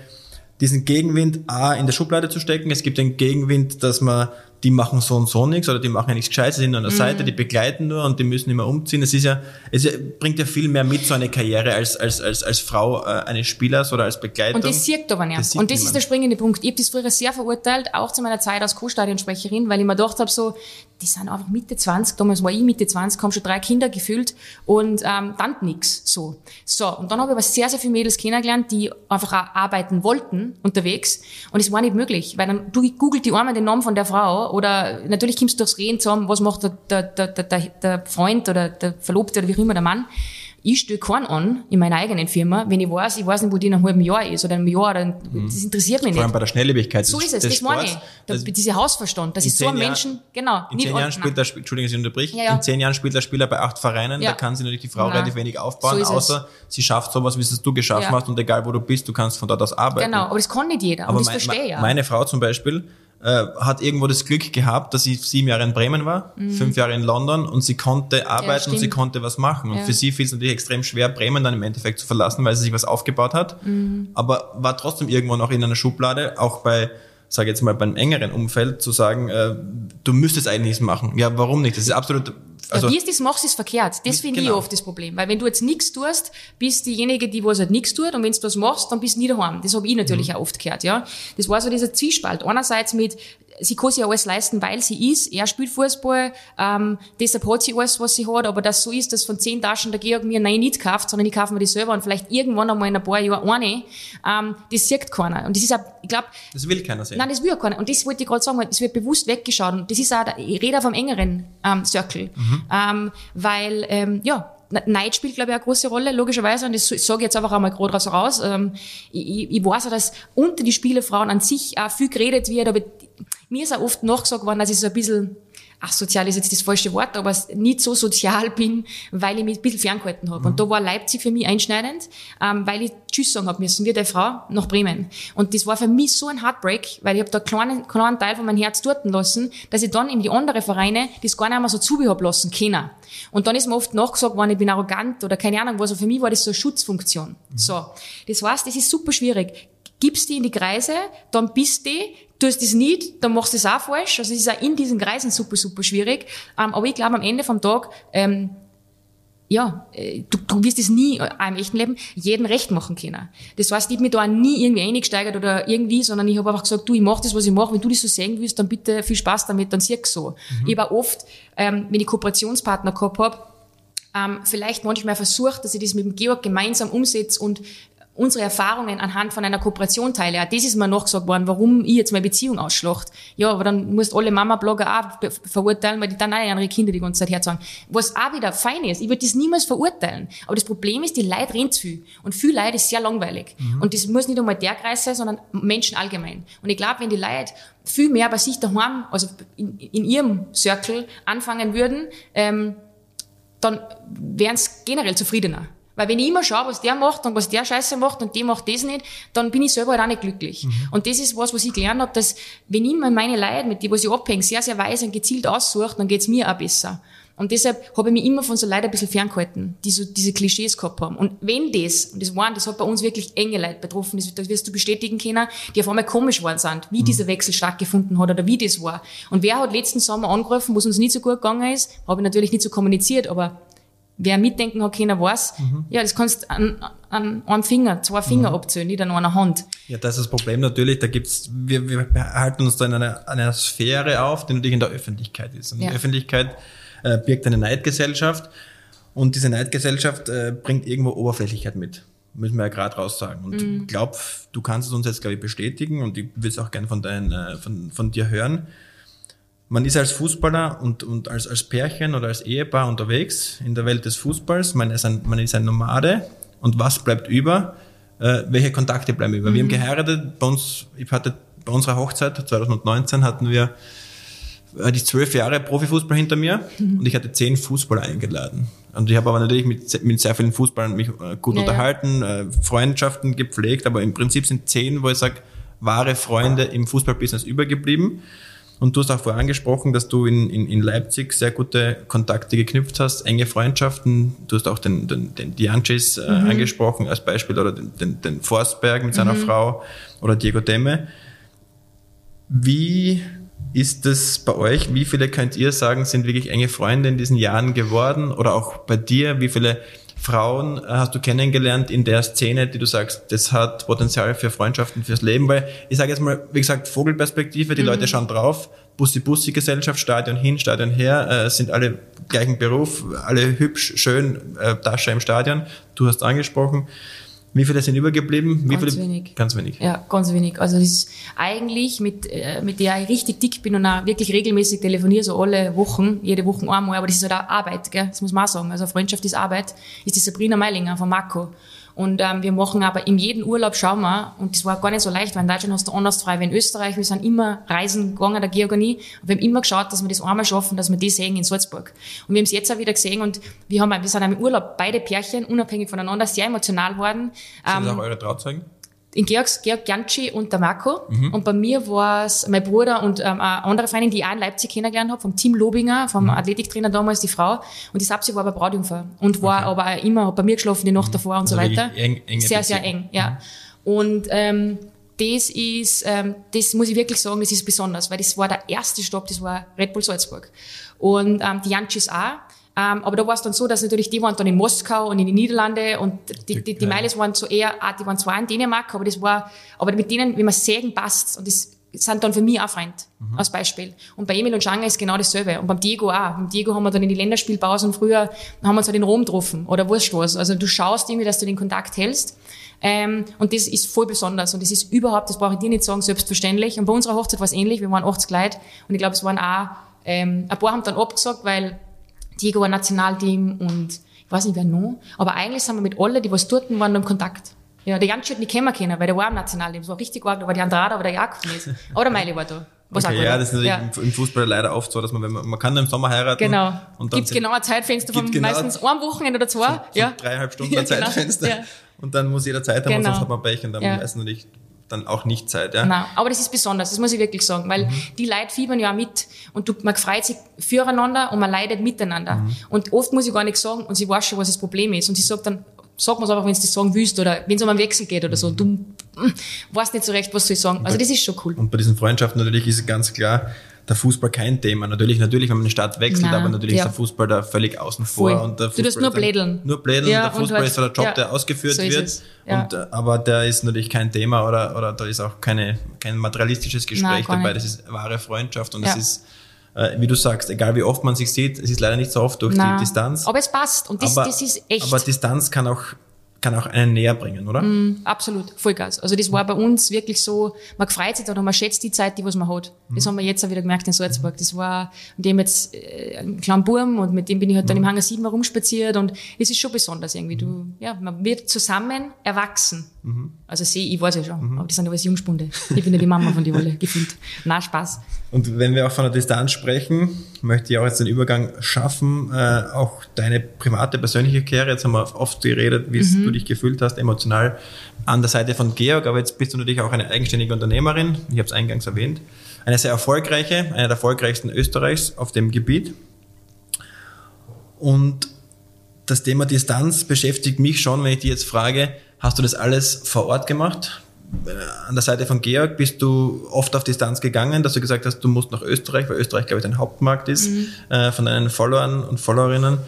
diesen Gegenwind A in der Schublade zu stecken. Es gibt den Gegenwind, dass man die machen so und so nichts oder die machen ja nichts Gescheites, sind nur an der mhm. Seite, die begleiten nur und die müssen immer umziehen. Es ist ja, es bringt ja viel mehr mit so eine Karriere als, als, als, als Frau äh, eines Spielers oder als Begleitung. Und das sieht aber nicht. Das und das niemand. ist der springende Punkt. Ich habe das früher sehr verurteilt, auch zu meiner Zeit als Co-Stadionsprecherin, weil ich mir gedacht habe, so, die sind einfach Mitte 20, damals war ich Mitte 20, haben schon drei Kinder gefühlt und ähm, dann nix so. So, und dann habe ich aber sehr, sehr viele Mädels kennengelernt, die einfach auch arbeiten wollten unterwegs und es war nicht möglich, weil dann du googelt die einmal den Namen von der Frau oder natürlich kommst du durchs Reden zusammen, was macht der, der, der, der, der Freund oder der Verlobte oder wie auch immer der Mann ich stelle keinen an in meiner eigenen Firma, wenn ich weiß, ich weiß nicht, wo die in einem halben Jahr ist oder einem Jahr, dann, mhm. das interessiert mich nicht. Vor allem bei der Schnelllebigkeit So ist es, das meine ich. Da, dieser Hausverstand, das ist so ein Menschen, genau. In zehn Jahren spielt der, Entschuldigung, ich unterbrich, ja, ja. in zehn Jahren spielt der Spieler bei acht Vereinen, ja. da kann sich natürlich die Frau Nein. relativ wenig aufbauen, so außer es. sie schafft sowas, wie es du geschaffen hast und egal wo du bist, du kannst von dort aus arbeiten. Genau, aber das kann nicht jeder, aber das mein, verstehe ich ja. Meine Frau zum Beispiel, äh, hat irgendwo das Glück gehabt, dass sie sieben Jahre in Bremen war, mhm. fünf Jahre in London und sie konnte arbeiten ja, und sie konnte was machen. Und ja. für sie fiel es natürlich extrem schwer, Bremen dann im Endeffekt zu verlassen, weil sie sich was aufgebaut hat. Mhm. Aber war trotzdem irgendwo noch in einer Schublade, auch bei sage jetzt mal beim engeren Umfeld, zu sagen, äh, du müsstest eigentlich nichts machen. Ja, warum nicht? Das ist absolut also, ja, wie es das machst, ist verkehrt. Das finde genau. ich oft das Problem. Weil wenn du jetzt nichts tust, bist diejenige, die was halt nichts tut. Und wenn du was machst, dann bist du nie daheim. Das habe ich natürlich mhm. auch oft gehört, ja. Das war so dieser Zwiespalt. Einerseits mit, sie kann sich alles leisten, weil sie ist. Er spielt Fußball, ähm, deshalb hat sie alles, was sie hat. Aber das so ist, dass von zehn Taschen der Georg mir nein nicht kauft, sondern ich kaufe mir die selber und vielleicht irgendwann einmal in ein paar Jahren eine. Ähm, das sieht keiner. Und das ist auch, ich glaube... Das will keiner sehen. Nein, das will auch keiner. Und das wollte ich gerade sagen, es wird bewusst weggeschaut. Und das ist auch, ich rede auf einem engeren ähm, Circle. Mhm. Ähm, weil, ähm, ja, Neid spielt, glaube ich, eine große Rolle, logischerweise. Und das sage ich jetzt einfach einmal gerade raus. Ähm, ich, ich weiß auch, dass unter die Spielerfrauen an sich auch viel geredet wird, aber mir ist auch oft nachgesagt worden, dass ich so ein bisschen ach, sozial ist jetzt das falsche Wort, aber nicht so sozial bin, weil ich mich ein bisschen ferngehalten habe. Mhm. Und da war Leipzig für mich einschneidend, ähm, weil ich Tschüss sagen habe müssen, wie der Frau, nach Bremen. Und das war für mich so ein Heartbreak, weil ich habe da einen kleinen, kleinen Teil von meinem Herz dort lassen, dass ich dann in die anderen Vereine das gar nicht mehr so zubi lassen können. Und dann ist mir oft nachgesagt worden, ich bin arrogant oder keine Ahnung was. Also für mich war das so eine Schutzfunktion. Mhm. So. Das heißt, das ist super schwierig gibst die in die Kreise, dann bist die, tust das nicht, dann machst du es auch falsch. Also es ist auch in diesen Kreisen super, super schwierig. Ähm, aber ich glaube, am Ende vom Tag, ähm, ja, äh, du, du wirst es nie äh, auch im echten Leben jeden recht machen können. Das heißt, ich habe mich da auch nie irgendwie eingesteigert oder irgendwie, sondern ich habe einfach gesagt, du, ich mach das, was ich mache. Wenn du das so sehen willst, dann bitte viel Spaß damit, dann siehst so. Mhm. Ich habe auch oft, ähm, wenn ich Kooperationspartner gehabt habe, ähm, vielleicht manchmal versucht, dass ich das mit dem Georg gemeinsam umsetze und unsere Erfahrungen anhand von einer Kooperation teile. Ja, das ist mir nachgesagt worden, warum ich jetzt meine Beziehung ausschlacht. Ja, aber dann musst alle Mama-Blogger auch verurteilen, weil die dann auch ihre Kinder die ganze Zeit herzagen. Was auch wieder fein ist, ich würde das niemals verurteilen. Aber das Problem ist, die Leute reden zu viel. Und viel Leid ist sehr langweilig. Mhm. Und das muss nicht einmal der Kreis sein, sondern Menschen allgemein. Und ich glaube, wenn die Leute viel mehr bei sich daheim, also in, in ihrem Circle anfangen würden, ähm, dann wären sie generell zufriedener. Weil wenn ich immer schaue, was der macht und was der Scheiße macht und der macht das nicht, dann bin ich selber halt auch nicht glücklich. Mhm. Und das ist was, was ich gelernt habe, dass wenn ich meine Leute, mit denen was ich abhänge, sehr, sehr weise und gezielt aussuche, dann geht's mir auch besser. Und deshalb habe ich mich immer von so Leuten ein bisschen ferngehalten, die so diese Klischees gehabt haben. Und wenn das, und das waren, das hat bei uns wirklich enge Leute betroffen, das, das wirst du bestätigen können, die auf einmal komisch waren sind, wie mhm. dieser Wechsel stattgefunden hat oder wie das war. Und wer hat letzten Sommer angerufen, wo es uns nicht so gut gegangen ist, habe ich natürlich nicht so kommuniziert, aber wer mitdenken hat keiner weiß, mhm. ja, das kannst an, an einem Finger, zwei Finger mhm. abzählen, nicht an einer Hand. Ja, das ist das Problem natürlich, da gibt's, wir, wir halten uns da in einer, einer Sphäre auf, die natürlich in der Öffentlichkeit ist. Und ja. die Öffentlichkeit äh, birgt eine Neidgesellschaft und diese Neidgesellschaft äh, bringt irgendwo Oberflächlichkeit mit. Müssen wir ja gerade raus sagen. Und mhm. glaub, du kannst es uns jetzt, glaube ich, bestätigen und ich will es auch gern von, dein, äh, von, von dir hören. Man ist als Fußballer und, und als, als Pärchen oder als Ehepaar unterwegs in der Welt des Fußballs. Man ist ein, man ist ein Nomade. Und was bleibt über? Äh, welche Kontakte bleiben über? Mhm. Wir haben mhm. geheiratet. Bei uns, ich hatte bei unserer Hochzeit 2019 hatten wir hatte ich zwölf Jahre Profifußball hinter mir mhm. und ich hatte zehn Fußballer eingeladen. Und ich habe aber natürlich mit, mit sehr vielen Fußballern mich äh, gut ja, unterhalten, ja. Äh, Freundschaften gepflegt, aber im Prinzip sind zehn, wo ich sage, wahre Freunde im Fußballbusiness übergeblieben. Und du hast auch vorher angesprochen, dass du in, in, in Leipzig sehr gute Kontakte geknüpft hast, enge Freundschaften. Du hast auch den, den, den Diancis äh, mhm. angesprochen als Beispiel oder den, den, den Forstberg mit seiner mhm. Frau oder Diego Demme. Wie ist das bei euch? Wie viele könnt ihr sagen, sind wirklich enge Freunde in diesen Jahren geworden? Oder auch bei dir, wie viele Frauen äh, hast du kennengelernt in der Szene, die du sagst, das hat Potenzial für Freundschaften, fürs Leben? Weil ich sage jetzt mal, wie gesagt, Vogelperspektive, die mhm. Leute schauen drauf, Bussi-Bussi-Gesellschaft, Stadion hin, Stadion her, äh, sind alle gleichen Beruf, alle hübsch, schön, äh, Tasche im Stadion. Du hast angesprochen. Wie viele sind übergeblieben? Wie ganz viele? wenig. Ganz wenig. Ja, ganz wenig. Also das ist eigentlich mit, äh, mit der ich richtig dick bin und auch wirklich regelmäßig telefoniere, so alle Wochen, jede Woche einmal, aber das ist halt auch Arbeit, gell? das muss man auch sagen. Also Freundschaft ist Arbeit, ist die Sabrina Meilinger von Marco. Und ähm, wir machen aber in jedem Urlaub schauen wir, und das war gar nicht so leicht, weil in Deutschland hast du anders frei wie in Österreich. Wir sind immer reisen gegangen, der Georganie. Und wir haben immer geschaut, dass wir das einmal schaffen, dass wir die sehen in Salzburg. Und wir haben es jetzt auch wieder gesehen und wir haben, wir sind im Urlaub beide Pärchen, unabhängig voneinander, sehr emotional worden. Sind ähm, das auch eure Trauzeugen? In Georgs, Georg Gianci und der Marco. Mhm. Und bei mir war es mein Bruder und ähm, eine andere Freundin, die ich auch in Leipzig kennengelernt habe, vom Team Lobinger, vom mhm. Athletiktrainer damals, die Frau. Und die Sapsi war aber Brautjungfer und war okay. aber auch immer, hat bei mir geschlafen die Nacht mhm. davor und also so weiter. Eng, sehr, Beziehung. sehr eng, ja. Mhm. Und ähm, das ist, ähm, das muss ich wirklich sagen, das ist besonders, weil das war der erste Stopp, das war Red Bull Salzburg. Und ähm, die Jancis auch. Ähm, aber da war es dann so, dass natürlich die waren dann in Moskau und in den Niederlande und die, die, die Meiles waren so eher, ah, die waren zwar in Dänemark, aber das war, aber mit denen, wie man sägen passt und das sind dann für mich auch Freund, mhm. als Beispiel. Und bei Emil und Schanga ist genau dasselbe. Und beim Diego auch. Beim Diego haben wir dann in die Länderspielpausen früher, haben wir uns halt in Rom getroffen oder wurscht was. Also du schaust irgendwie, dass du den Kontakt hältst. Ähm, und das ist voll besonders. Und das ist überhaupt, das brauche ich dir nicht sagen, selbstverständlich. Und bei unserer Hochzeit war es ähnlich. Wir waren 80 Leute. Und ich glaube, es waren auch, ähm, ein paar haben dann abgesagt, weil Diego war Nationalteam und ich weiß nicht wer noch. Aber eigentlich sind wir mit allen, die was dort waren, im Kontakt. Ja, der Jansch hat nicht kennen weil der war im Nationalteam. Das war richtig arg, da war die Andrada, aber der Jakob nicht. Aber der Meili war da. Was okay, ja, das ist natürlich ja. im Fußball leider oft so, dass man, wenn man, man kann im Sommer heiraten. Genau. Und dann gibt genau ein Zeitfenster von genau meistens einem Wochenende oder zwei. So, ja. dreieinhalb [LAUGHS] Stunden ein ja, genau. Zeitfenster. Ja. Und dann muss jeder Zeit haben, genau. sonst hat man Pech und dann ja. meistens natürlich dann auch nicht Zeit. Ja? Nein, aber das ist besonders, das muss ich wirklich sagen, weil mhm. die Leute fiebern ja auch mit und du, man freut sich füreinander und man leidet miteinander. Mhm. Und oft muss ich gar nichts sagen und sie weiß schon, was das Problem ist. Und sie sagt dann, sag mir es einfach, wenn du das sagen willst oder wenn es um einen Wechsel geht oder so. Du mm, weißt nicht so recht, was soll ich sagen. Also das ist schon cool. Und bei diesen Freundschaften natürlich ist es ganz klar, der Fußball kein Thema. Natürlich, natürlich, wenn man eine Stadt wechselt, Nein, aber natürlich ja. ist der Fußball da völlig außen vor. Voll. Und der Fußball du darfst nur blädeln. Nur blädeln. Ja, der Fußball halt, ist der Job, ja, der ausgeführt so wird. Und, äh, aber der ist natürlich kein Thema oder, oder da ist auch keine, kein materialistisches Gespräch Nein, dabei. Das ist wahre Freundschaft und es ist, äh, wie du sagst, egal wie oft man sich sieht, es ist leider nicht so oft durch Nein. die Distanz. Aber es passt und das, aber, das ist echt. Aber Distanz kann auch kann auch einen näher bringen, oder? Mm, absolut, Vollgas. Also das war bei uns wirklich so, man freut sich da und man schätzt die Zeit, die was man hat. Das mhm. haben wir jetzt auch wieder gemerkt in Salzburg. Das war, mit dem jetzt äh, ein kleiner Burm und mit dem bin ich halt dann mhm. im Hangar 7 herumspaziert und es ist schon besonders irgendwie. Du, ja, man wird zusammen erwachsen. Mhm. Also sehe ich weiß ja schon, mhm. aber die sind alles Jungspunde. Ich bin ja die Mama von die Wolle, [LAUGHS] gefühlt. Na, Spaß. Und wenn wir auch von der Distanz sprechen, möchte ich auch jetzt den Übergang schaffen, äh, auch deine private, persönliche Karriere, jetzt haben wir oft geredet, wie mhm. du dich gefühlt hast, emotional, an der Seite von Georg, aber jetzt bist du natürlich auch eine eigenständige Unternehmerin, ich habe es eingangs erwähnt, eine sehr erfolgreiche, eine der erfolgreichsten Österreichs auf dem Gebiet. Und das Thema Distanz beschäftigt mich schon, wenn ich dich jetzt frage, hast du das alles vor Ort gemacht? Äh, an der Seite von Georg bist du oft auf Distanz gegangen, dass du gesagt hast, du musst nach Österreich, weil Österreich, glaube ich, dein Hauptmarkt ist, mhm. äh, von deinen Followern und Followerinnen.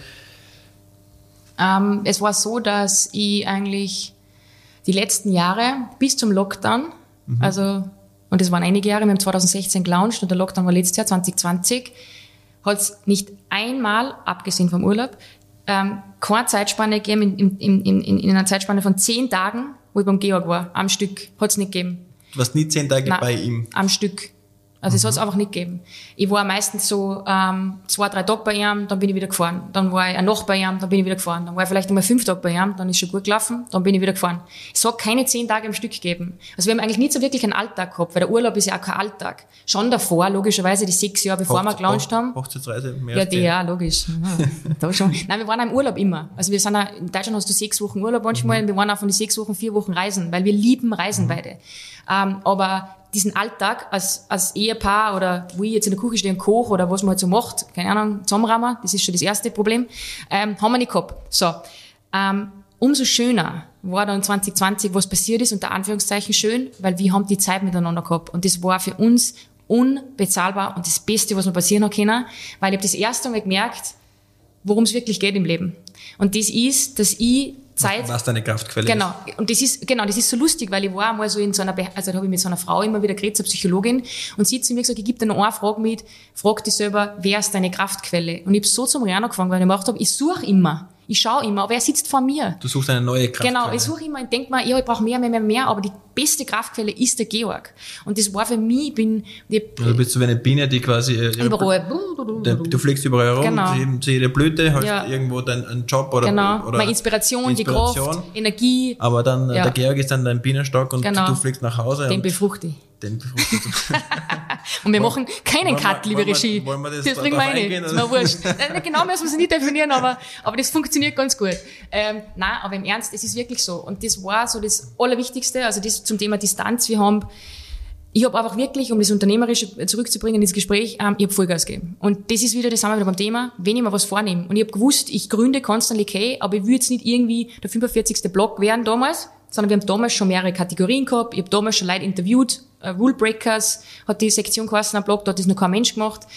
Ähm, es war so, dass ich eigentlich die letzten Jahre bis zum Lockdown, mhm. also, und das waren einige Jahre, wir haben 2016 gelauncht und der Lockdown war letztes Jahr, 2020, hat es nicht einmal, abgesehen vom Urlaub, ähm, keine Zeitspanne gegeben, in, in, in, in einer Zeitspanne von zehn Tagen, wo ich beim Georg war, am Stück, hat es nicht gegeben. Du warst nie zehn Tage Nein, bei ihm? am Stück. Also es mhm. hat es einfach nicht gegeben. Ich war meistens so ähm, zwei, drei Tage bei ihm, dann bin ich wieder gefahren. Dann war ich eine Nacht bei ihm, dann bin ich wieder gefahren. Dann war ich vielleicht einmal fünf Tage bei ihm, dann ist schon gut gelaufen, dann bin ich wieder gefahren. Es hat keine zehn Tage am Stück gegeben. Also wir haben eigentlich nicht so wirklich einen Alltag gehabt, weil der Urlaub ist ja auch kein Alltag. Schon davor, logischerweise, die sechs Jahre, bevor Hochze wir gelauncht haben. Hochzeitsreise mehr Ja, die, ja, logisch. [LAUGHS] Da schon. Nein, wir waren auch im Urlaub immer. Also wir sind auch, in Deutschland hast du sechs Wochen Urlaub manchmal, mhm. wir waren auch von den sechs Wochen vier Wochen reisen, weil wir lieben Reisen mhm. beide. Ähm, aber diesen Alltag als, als Ehepaar oder wo ich jetzt in der Küche stehe und koche oder was man halt so macht, keine Ahnung, zusammenrammen, das ist schon das erste Problem, ähm, haben wir nicht gehabt. So, ähm, umso schöner war dann 2020, was passiert ist, unter Anführungszeichen schön, weil wir haben die Zeit miteinander gehabt und das war für uns unbezahlbar und das Beste, was mir passieren können, weil ich habe das erste Mal gemerkt, worum es wirklich geht im Leben. Und das ist, dass ich Zeit. Was deine Kraftquelle Genau. Ist. Und das ist, genau, das ist so lustig, weil ich war einmal so in so einer, also da habe ich mit so einer Frau immer wieder geredet, so eine Psychologin, und sie hat zu mir gesagt, ich gebe dir noch eine Frage mit, frag dich selber, wer ist deine Kraftquelle? Und ich habe so zum Reden angefangen, weil ich gemacht habe, ich suche immer. Ich schaue immer, aber er sitzt vor mir. Du suchst eine neue Kraftquelle. Genau, ich suche immer und denke mir, ja, ich brauche mehr, mehr, mehr, mehr, aber die beste Kraftquelle ist der Georg. Und das war für mich, ich bin... Ich, ja, du bist so wie eine Biene, die quasi... Äh, überall. Der, du fliegst überall herum, genau. zu, zu jeder Blüte, hast ja. irgendwo deinen Job oder... Genau, oder meine Inspiration, Inspiration, die Kraft, Energie. Aber dann, äh, ja. der Georg ist dann dein Bienenstock und genau. du fliegst nach Hause. Den befruchte ich. Den [LAUGHS] Und wir machen keinen Cut, liebe Regie. Wollen wir das, das bringen wir rein. Das ist mir wurscht. genau müssen wir es nicht definieren, aber, aber das funktioniert ganz gut. Ähm, nein, aber im Ernst, es ist wirklich so. Und das war so das Allerwichtigste, also das zum Thema Distanz. Wir haben, ich habe einfach wirklich, um das Unternehmerische zurückzubringen ins Gespräch, ähm, ich habe Vollgas gegeben. Und das ist wieder, das sind wir wieder beim Thema, wenn ich mir was vornehme. Und ich habe gewusst, ich gründe Constantly K, aber ich will jetzt nicht irgendwie der 45. Blog werden damals, sondern wir haben damals schon mehrere Kategorien gehabt. Ich habe damals schon Leute interviewt, uh, Rule Breakers hat die Sektion geheißen am Blog, da hat das noch kein Mensch gemacht.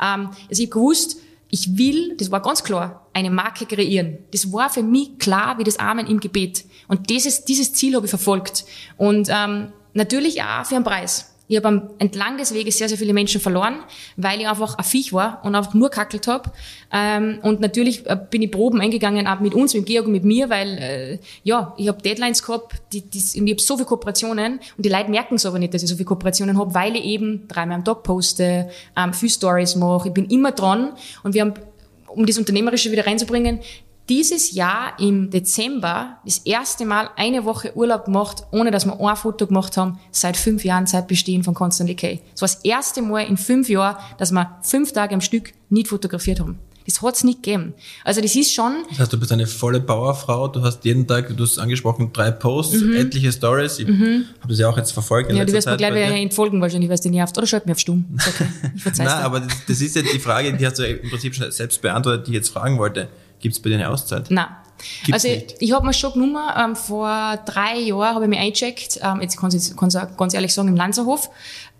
Ähm, also ich habe gewusst, ich will, das war ganz klar, eine Marke kreieren. Das war für mich klar wie das Amen im Gebet. Und dieses, dieses Ziel habe ich verfolgt. Und ähm, natürlich auch für einen Preis. Ich habe entlang des Weges sehr, sehr viele Menschen verloren, weil ich einfach ein Viech war und einfach nur kackelt habe. Ähm, und natürlich äh, bin ich Proben eingegangen, auch mit uns, mit Georg und mit mir, weil äh, ja, ich habe Deadlines gehabt, die, die, ich habe so viele Kooperationen und die Leute merken es aber nicht, dass ich so viele Kooperationen habe, weil ich eben dreimal am Tag poste, ähm, viel Stories mache, ich bin immer dran und wir haben um das Unternehmerische wieder reinzubringen, dieses Jahr im Dezember das erste Mal eine Woche Urlaub gemacht, ohne dass wir ein Foto gemacht haben, seit fünf Jahren, seit Bestehen von Constantly K. Es war das erste Mal in fünf Jahren, dass wir fünf Tage am Stück nicht fotografiert haben. Das hat's nicht gegeben. Also das ist schon... Das heißt, du bist eine volle Powerfrau, du hast jeden Tag, du hast angesprochen, drei Posts, mhm. etliche Stories. Ich mhm. habe das ja auch jetzt verfolgt. ja, du wirst mir gleich wieder entfolgen wahrscheinlich, weil es dir nervt. Oder schreib mir auf Stumm. Okay. Ich [LAUGHS] Nein, aber das, das ist jetzt die Frage, die hast du im Prinzip schon selbst beantwortet, die ich jetzt fragen wollte. Gibt es bei dir eine Auszeit? Nein. Gibt's also nicht. ich, ich habe mir schon genommen, ähm, vor drei Jahren habe ich mich eingecheckt, ähm, jetzt kann ich ganz, ehrlich sagen, im Lanzerhof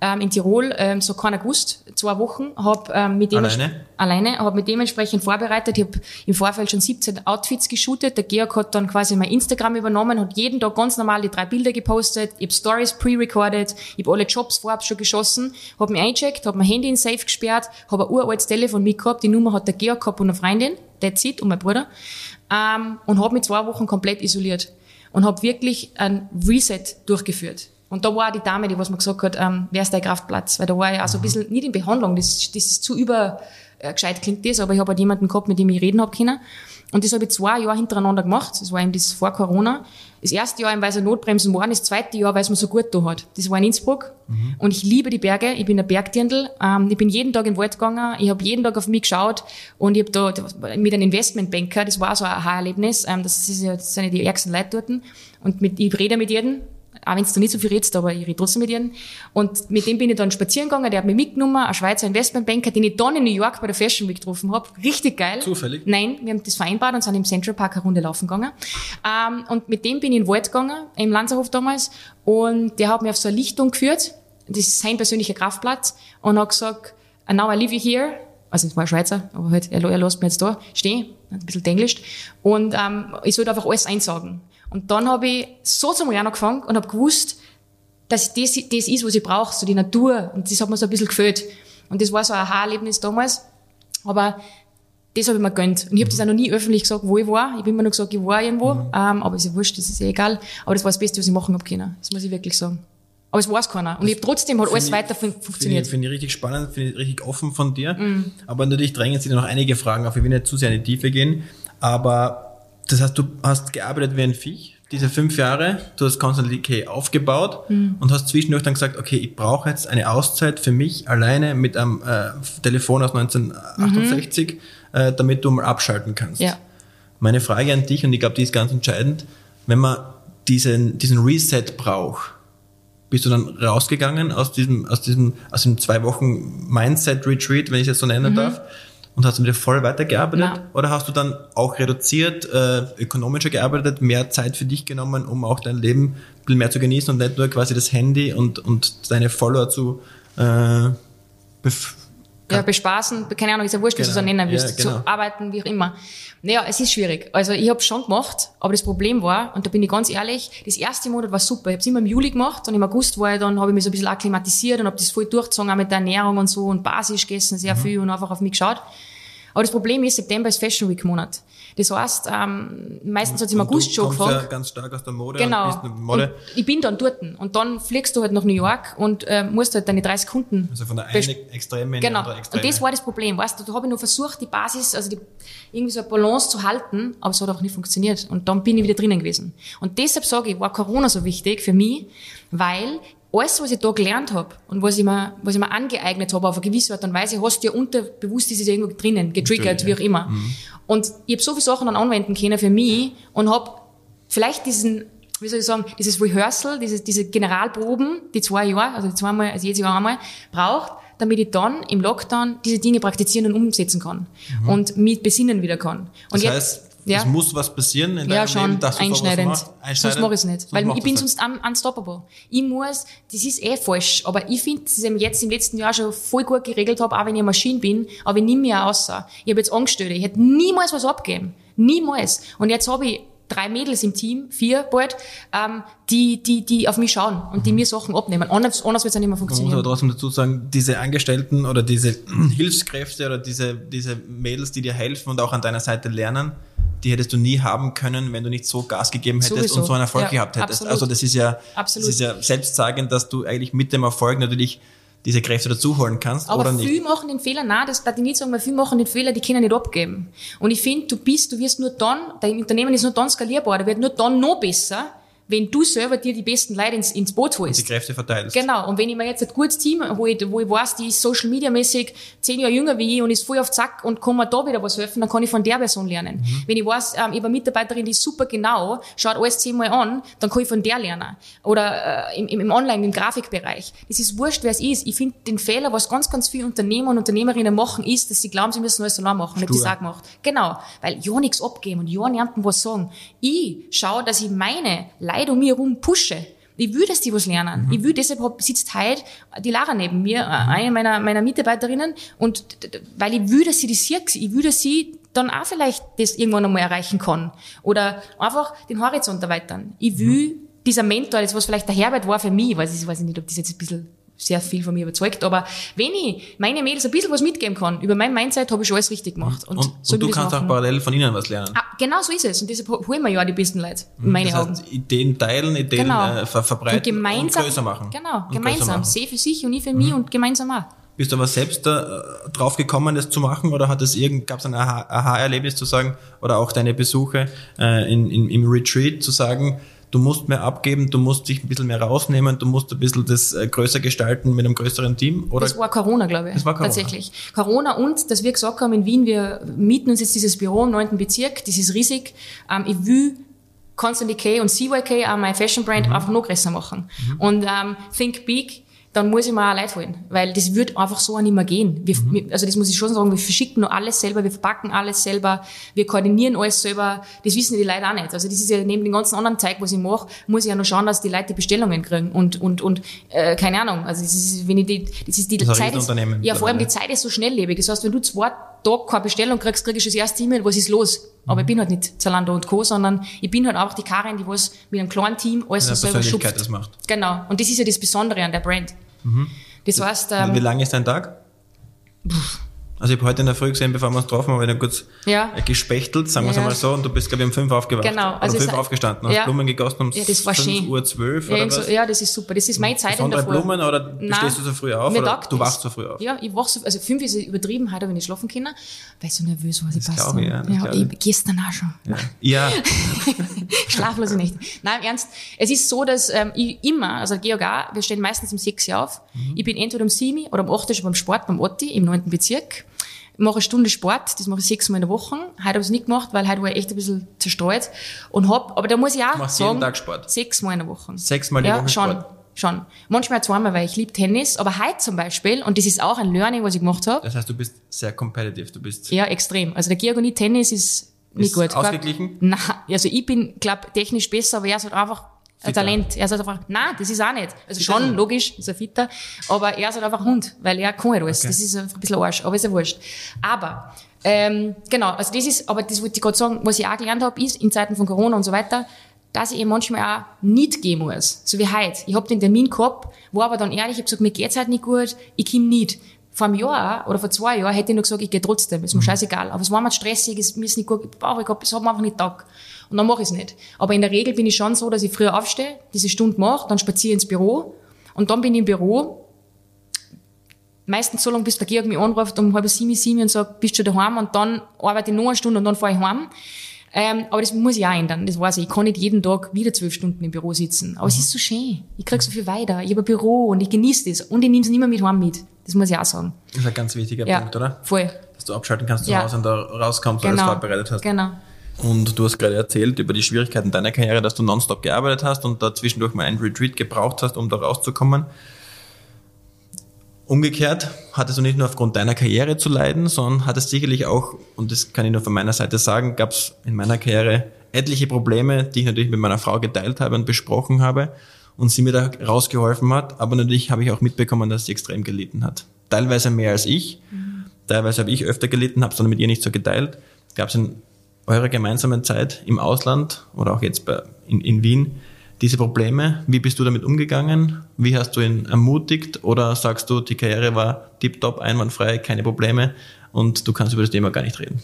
ähm, in Tirol, ähm, so keiner gewusst, zwei Wochen, habe ähm, mit dem alleine, alleine habe mit dementsprechend vorbereitet, ich habe im Vorfeld schon 17 Outfits geshootet, der Georg hat dann quasi mein Instagram übernommen, hat jeden Tag ganz normal die drei Bilder gepostet, ich habe Stories pre-recorded, ich habe alle Jobs vorab schon geschossen, habe mich eingecheckt, habe mein Handy in Safe gesperrt, habe ein uraltes Telefon mitgehabt, die Nummer hat der Georg gehabt und eine Freundin, that's it, und mein Bruder ähm, und habe mich zwei Wochen komplett isoliert und habe wirklich ein Reset durchgeführt. Und da war die Dame, die was mir gesagt hat, ähm, wer ist dein Kraftplatz? Weil da war ich auch so ein bisschen nicht in Behandlung, das, das ist zu über äh, gescheit klingt das, aber ich habe halt jemanden gehabt, mit dem ich reden hab können. Und das habe ich zwei Jahre hintereinander gemacht. Das war eben das vor Corona. Das erste Jahr, weil es Notbremsen waren, das zweite Jahr, weil es mir so gut da hat. Das war in Innsbruck. Mhm. Und ich liebe die Berge. Ich bin ein Bergdirndl. Ähm, ich bin jeden Tag in den Wald gegangen. Ich habe jeden Tag auf mich geschaut. Und ich habe da mit einem Investmentbanker, das war so ein Aha-Erlebnis. Ähm, das, ist ja, das sind ja die ärgsten Leute dort. Und mit, ich rede mit jedem auch wenn du nicht so viel redest, aber ich rede trotzdem mit ihnen. Und mit dem bin ich dann spazieren gegangen, der hat mich mitgenommen, ein Schweizer Investmentbanker, den ich dann in New York bei der Fashion Week getroffen habe. Richtig geil. Zufällig? Nein, wir haben das vereinbart und sind im Central Park eine Runde laufen gegangen. Ähm, und mit dem bin ich in den Wald gegangen, im Lanzerhof damals, und der hat mich auf so eine Lichtung geführt. Das ist sein persönlicher Kraftplatz. Und hat gesagt, and now I live here. Also, es war Schweizer, aber halt, er, er lässt mich jetzt da stehen, ein bisschen englischt. Und ähm, ich sollte einfach alles einsagen. Und dann habe ich so zum Lernen angefangen und habe gewusst, dass das, das ist, was ich brauche, so die Natur. Und das hat mir so ein bisschen gefällt. Und das war so ein Aha-Erlebnis damals. Aber das habe ich mir gönnt. Und ich habe das auch noch nie öffentlich gesagt, wo ich war. Ich habe immer nur gesagt, ich war irgendwo. Mhm. Ähm, aber ist ja wurscht, das ist eh egal. Aber das war das Beste, was ich machen habe können. Das muss ich wirklich sagen. Aber es weiß keiner. Und ich, trotzdem hat alles ich, weiter funktioniert. Finde ich, find ich richtig spannend, finde ich richtig offen von dir. Mm. Aber natürlich drängen sich noch einige Fragen auf. Ich will nicht zu sehr in die Tiefe gehen. Aber das heißt, du hast gearbeitet wie ein Viech, diese fünf Jahre, du hast Constant Decay aufgebaut mhm. und hast zwischendurch dann gesagt, okay, ich brauche jetzt eine Auszeit für mich alleine mit einem äh, Telefon aus 1968, mhm. äh, damit du mal abschalten kannst. Ja. Meine Frage an dich, und ich glaube, die ist ganz entscheidend, wenn man diesen, diesen Reset braucht, bist du dann rausgegangen aus diesem, aus diesem, aus dem zwei Wochen Mindset Retreat, wenn ich es so nennen mhm. darf, und hast du wieder voll weitergearbeitet? Nein. Oder hast du dann auch reduziert, äh, ökonomischer gearbeitet, mehr Zeit für dich genommen, um auch dein Leben ein bisschen mehr zu genießen und nicht nur quasi das Handy und, und deine Follower zu äh, ja, bespaßen, keine Ahnung, ist ja wurscht, genau. wie du es so nennen willst, ja, genau. zu arbeiten, wie auch immer. Naja, es ist schwierig. Also ich habe schon gemacht, aber das Problem war, und da bin ich ganz ehrlich, das erste Monat war super. Ich habe es immer im Juli gemacht und im August war ich dann, habe ich mich so ein bisschen akklimatisiert und habe das voll durchgezogen, auch mit der Ernährung und so und basisch gegessen, sehr mhm. viel und einfach auf mich geschaut. Aber das Problem ist, September ist Fashion Week Monat. Das heißt, ähm, meistens hat es im August schon gefragt. ja ganz stark aus der Mode. Genau. Mode. Ich bin dann dort. Und dann fliegst du halt nach New York und äh, musst halt deine 30 Kunden. Also von der einen Extreme in genau. die andere Extreme. Und das war das Problem. Weißt du, da habe ich nur versucht, die Basis, also die, irgendwie so eine Balance zu halten, aber es hat auch nicht funktioniert. Und dann bin ich wieder drinnen gewesen. Und deshalb sage ich, war Corona so wichtig für mich, weil alles, was ich da gelernt habe und was ich mir, was ich mir angeeignet habe auf eine gewisse Art und Weise, hast du ja unterbewusst ist es irgendwo drinnen, getriggert, wie auch immer. Mhm. Und ich habe so viele Sachen dann anwenden können für mich und habe vielleicht diesen, wie soll ich sagen, dieses Rehearsal, diese, diese Generalproben, die zwei Jahre, also zweimal, also jedes Jahr einmal, braucht, damit ich dann im Lockdown diese Dinge praktizieren und umsetzen kann mhm. und mich besinnen wieder kann. Und das jetzt, heißt, ja. Es muss was passieren in ja, deinem schon. Leben, dass du einschneidend. Sowas machst. Sonst mache ich es nicht. Sonst weil ich bin sonst un unstoppable. Ich muss, das ist eh falsch, aber ich finde, dass ich jetzt im letzten Jahr schon voll gut geregelt habe, auch wenn ich eine Maschine bin, aber ich nehme mir auch raus. Ich habe jetzt Angestellte, ich hätte niemals was abgeben. Niemals. Und jetzt habe ich drei Mädels im Team, vier bald, ähm, die, die, die auf mich schauen und die mir Sachen abnehmen. Anders, anders wird es ja nicht mehr funktionieren. Man muss aber trotzdem dazu sagen, diese Angestellten oder diese [CLEARS THROAT] Hilfskräfte oder diese, diese Mädels, die dir helfen und auch an deiner Seite lernen, die hättest du nie haben können, wenn du nicht so Gas gegeben hättest Sowieso. und so einen Erfolg ja, gehabt hättest. Absolut. Also das ist ja, absolut. das ist ja selbstsagend, dass du eigentlich mit dem Erfolg natürlich diese Kräfte dazuholen kannst aber oder nicht. Aber viele machen den Fehler, nein, das darf ich nicht sagen, weil viele machen den Fehler, die können nicht abgeben. Und ich finde, du bist, du wirst nur dann, dein Unternehmen ist nur dann skalierbar, der wird nur dann noch besser, wenn du selber dir die besten Leute ins, ins Boot holst. Und die Kräfte verteilst. Genau. Und wenn ich mir jetzt ein gutes Team, wo ich, wo ich weiß, die ist Social Media mäßig zehn Jahre jünger wie ich und ist voll auf Zack und kann mir da wieder was helfen, dann kann ich von der Person lernen. Mhm. Wenn ich weiß, ähm, ich habe eine Mitarbeiterin, die ist super genau, schaut alles zehnmal an, dann kann ich von der lernen. Oder äh, im, im Online, im Grafikbereich. Das ist wurscht, wer es ist. Ich finde den Fehler, was ganz, ganz viele Unternehmer und Unternehmerinnen machen, ist, dass sie glauben, sie müssen alles allein machen, Stur. nicht die Sache macht. Genau. Weil ja nichts abgeben und ja niemandem was sagen. Ich schaue, dass ich meine Leute um mich herum pushe. Ich will, dass die was lernen. Mhm. Ich will, deshalb sitzt heute die Lara neben mir, mhm. eine meiner, meiner Mitarbeiterinnen, und weil ich will, dass sie das sieht, ich will, dass sie dann auch vielleicht das irgendwann einmal erreichen kann. Oder einfach den Horizont erweitern. Ich will, mhm. dieser Mentor, das was vielleicht der Herbert war für mich, weiß ich weiß nicht, ob das jetzt ein bisschen sehr viel von mir überzeugt. Aber wenn ich meine Mädels ein bisschen was mitgeben kann, über mein Mindset habe ich schon alles richtig gemacht. Und, und, so und du kannst machen. auch parallel von ihnen was lernen. Ah, genau so ist es. Und deshalb holen wir ja die besten Leute, in mhm. meine das heißt, Augen. Ideen teilen, Ideen genau. äh, ver verbreiten und, gemeinsam, und größer machen. Genau, und gemeinsam. Sie für sich und ich für mich mhm. und gemeinsam auch. Bist du aber selbst da, äh, drauf gekommen, das zu machen, oder hat es irgend, gab es ein Aha-Erlebnis zu sagen, oder auch deine Besuche äh, in, in, im Retreat zu sagen, du musst mehr abgeben, du musst dich ein bisschen mehr rausnehmen, du musst ein bisschen das äh, größer gestalten mit einem größeren Team? Oder? Das war Corona, glaube ich. Das war Corona. Tatsächlich. Corona und, dass wir gesagt haben, in Wien, wir mieten uns jetzt dieses Büro im neunten Bezirk, das ist riesig. Ähm, ich will Constantly K und CYK, auch meine Fashion Brand, mhm. einfach noch größer machen. Mhm. Und ähm, Think Big, dann muss ich mir auch Leute holen, weil das wird einfach so auch nicht mehr gehen. Wir, mhm. Also das muss ich schon sagen, wir verschicken nur alles selber, wir verpacken alles selber, wir koordinieren alles selber, das wissen die Leute auch nicht. Also das ist ja neben den ganzen anderen Zeug, was ich mache, muss ich ja noch schauen, dass die Leute die Bestellungen kriegen und, und, und äh, keine Ahnung, also das ist, wenn ich die, das ist die das Zeit, ist, ja vor allem die Zeit ist so schnelllebig, das heißt, wenn du zwei Tage keine Bestellung kriegst, kriegst du das erste E-Mail, was ist los? Aber ich bin halt nicht Zalando und Co., sondern ich bin halt auch die Karin, die was mit einem kleinen Team alles so selber schupft. Das macht. Genau. Und das ist ja das Besondere an der Brand. Mhm. Das heißt, ähm, Wie lang ist dein Tag? Pff. Also ich habe heute in der Früh gesehen, bevor wir uns getroffen haben, habe ich kurz ja. gespechtelt, sagen wir es ja. einmal so, und du bist, glaube ich, um fünf aufgewacht. Genau. Also um fünf aufgestanden, hast ja. Blumen gegossen um ja, das war 5 schön. Uhr zwölf oder was? ja, das ist super. Das ist meine Zeit Besondere in der Früh. Blumen oder Nein, stehst du so früh auf oder du wachst so früh auf? Ja, ich wach so, also fünf ist übertrieben heute, wenn ich schlafen kann, weil ich so nervös war, ich glaube ich, ja. ja ich, gestern auch schon. Ja. ja. [LAUGHS] Schlaflose nicht. Nein, im Ernst. Es ist so, dass ähm, ich immer, also Georg auch, wir stehen meistens um sechs Uhr auf. Mhm. Ich bin entweder um sieben oder um acht schon beim Sport, beim Otti im neunten Bezirk mache eine Stunde Sport, das mache ich sechsmal in der Woche. Heute habe ich es nicht gemacht, weil heute war ich echt ein bisschen zerstreut. Und hab, aber da muss ich auch du sagen, jeden Tag Sport? sechsmal in der Woche. Sechsmal in der ja, Woche schon. Sport? Schon. Manchmal zweimal, weil ich liebe Tennis, aber heute zum Beispiel, und das ist auch ein Learning, was ich gemacht habe. Das heißt, du bist sehr competitive, du bist. Ja, extrem. Also der ich Tennis ist nicht ist gut. Ausgeglichen? [LAUGHS] Nein, also ich bin, glaub, technisch besser, aber er ist halt einfach ein Talent. Er sagt einfach, nein, das ist auch nicht. Also schon, logisch, ist ein Fitter, aber er halt einfach Hund, weil er kann halt alles. Okay. Das ist einfach ein bisschen Arsch, aber ist ja wurscht. Aber, ähm, genau, also das ist, aber das wollte ich gerade sagen, was ich auch gelernt habe, ist, in Zeiten von Corona und so weiter, dass ich eben manchmal auch nicht gehen muss. So wie heute. Ich hab den Termin gehabt, war aber dann ehrlich, ich hab gesagt, mir geht's halt nicht gut, ich komm nicht. Vor einem Jahr oder vor zwei Jahren hätte ich nur gesagt, ich gehe trotzdem, ist mir mhm. scheißegal. Aber es war mir stressig, es mir ist nicht gut, ich brauche, ich hab, es hat mir einfach nicht Tag. Und dann mache ich es nicht. Aber in der Regel bin ich schon so, dass ich früher aufstehe, diese Stunde mache, dann spaziere ins Büro und dann bin ich im Büro meistens so lange, bis der Georg mich anruft um halb sieben, sieben und sagt, bist du daheim? Und dann arbeite ich noch eine Stunde und dann fahre ich heim. Ähm, aber das muss ich auch ändern, das weiß ich. Ich kann nicht jeden Tag wieder zwölf Stunden im Büro sitzen. Aber mhm. es ist so schön. Ich krieg so viel weiter. Ich habe ein Büro und ich genieße das. Und ich nehme es nicht mehr mit heim mit. Das muss ich auch sagen. Das ist ein ganz wichtiger ja, Punkt, oder? voll. Dass du abschalten kannst zu ja. Hause und da rauskommst und genau. alles vorbereitet hast. Genau. Und du hast gerade erzählt über die Schwierigkeiten deiner Karriere, dass du nonstop gearbeitet hast und da zwischendurch mal ein Retreat gebraucht hast, um da rauszukommen. Umgekehrt hattest du nicht nur aufgrund deiner Karriere zu leiden, sondern hattest sicherlich auch, und das kann ich nur von meiner Seite sagen, gab es in meiner Karriere etliche Probleme, die ich natürlich mit meiner Frau geteilt habe und besprochen habe und sie mir da rausgeholfen hat. Aber natürlich habe ich auch mitbekommen, dass sie extrem gelitten hat. Teilweise mehr als ich. Mhm. Teilweise habe ich öfter gelitten, habe es dann mit ihr nicht so geteilt. Gab es in eurer gemeinsamen Zeit im Ausland oder auch jetzt bei, in, in Wien diese Probleme? Wie bist du damit umgegangen? Wie hast du ihn ermutigt? Oder sagst du, die Karriere war tiptop, einwandfrei, keine Probleme und du kannst über das Thema gar nicht reden?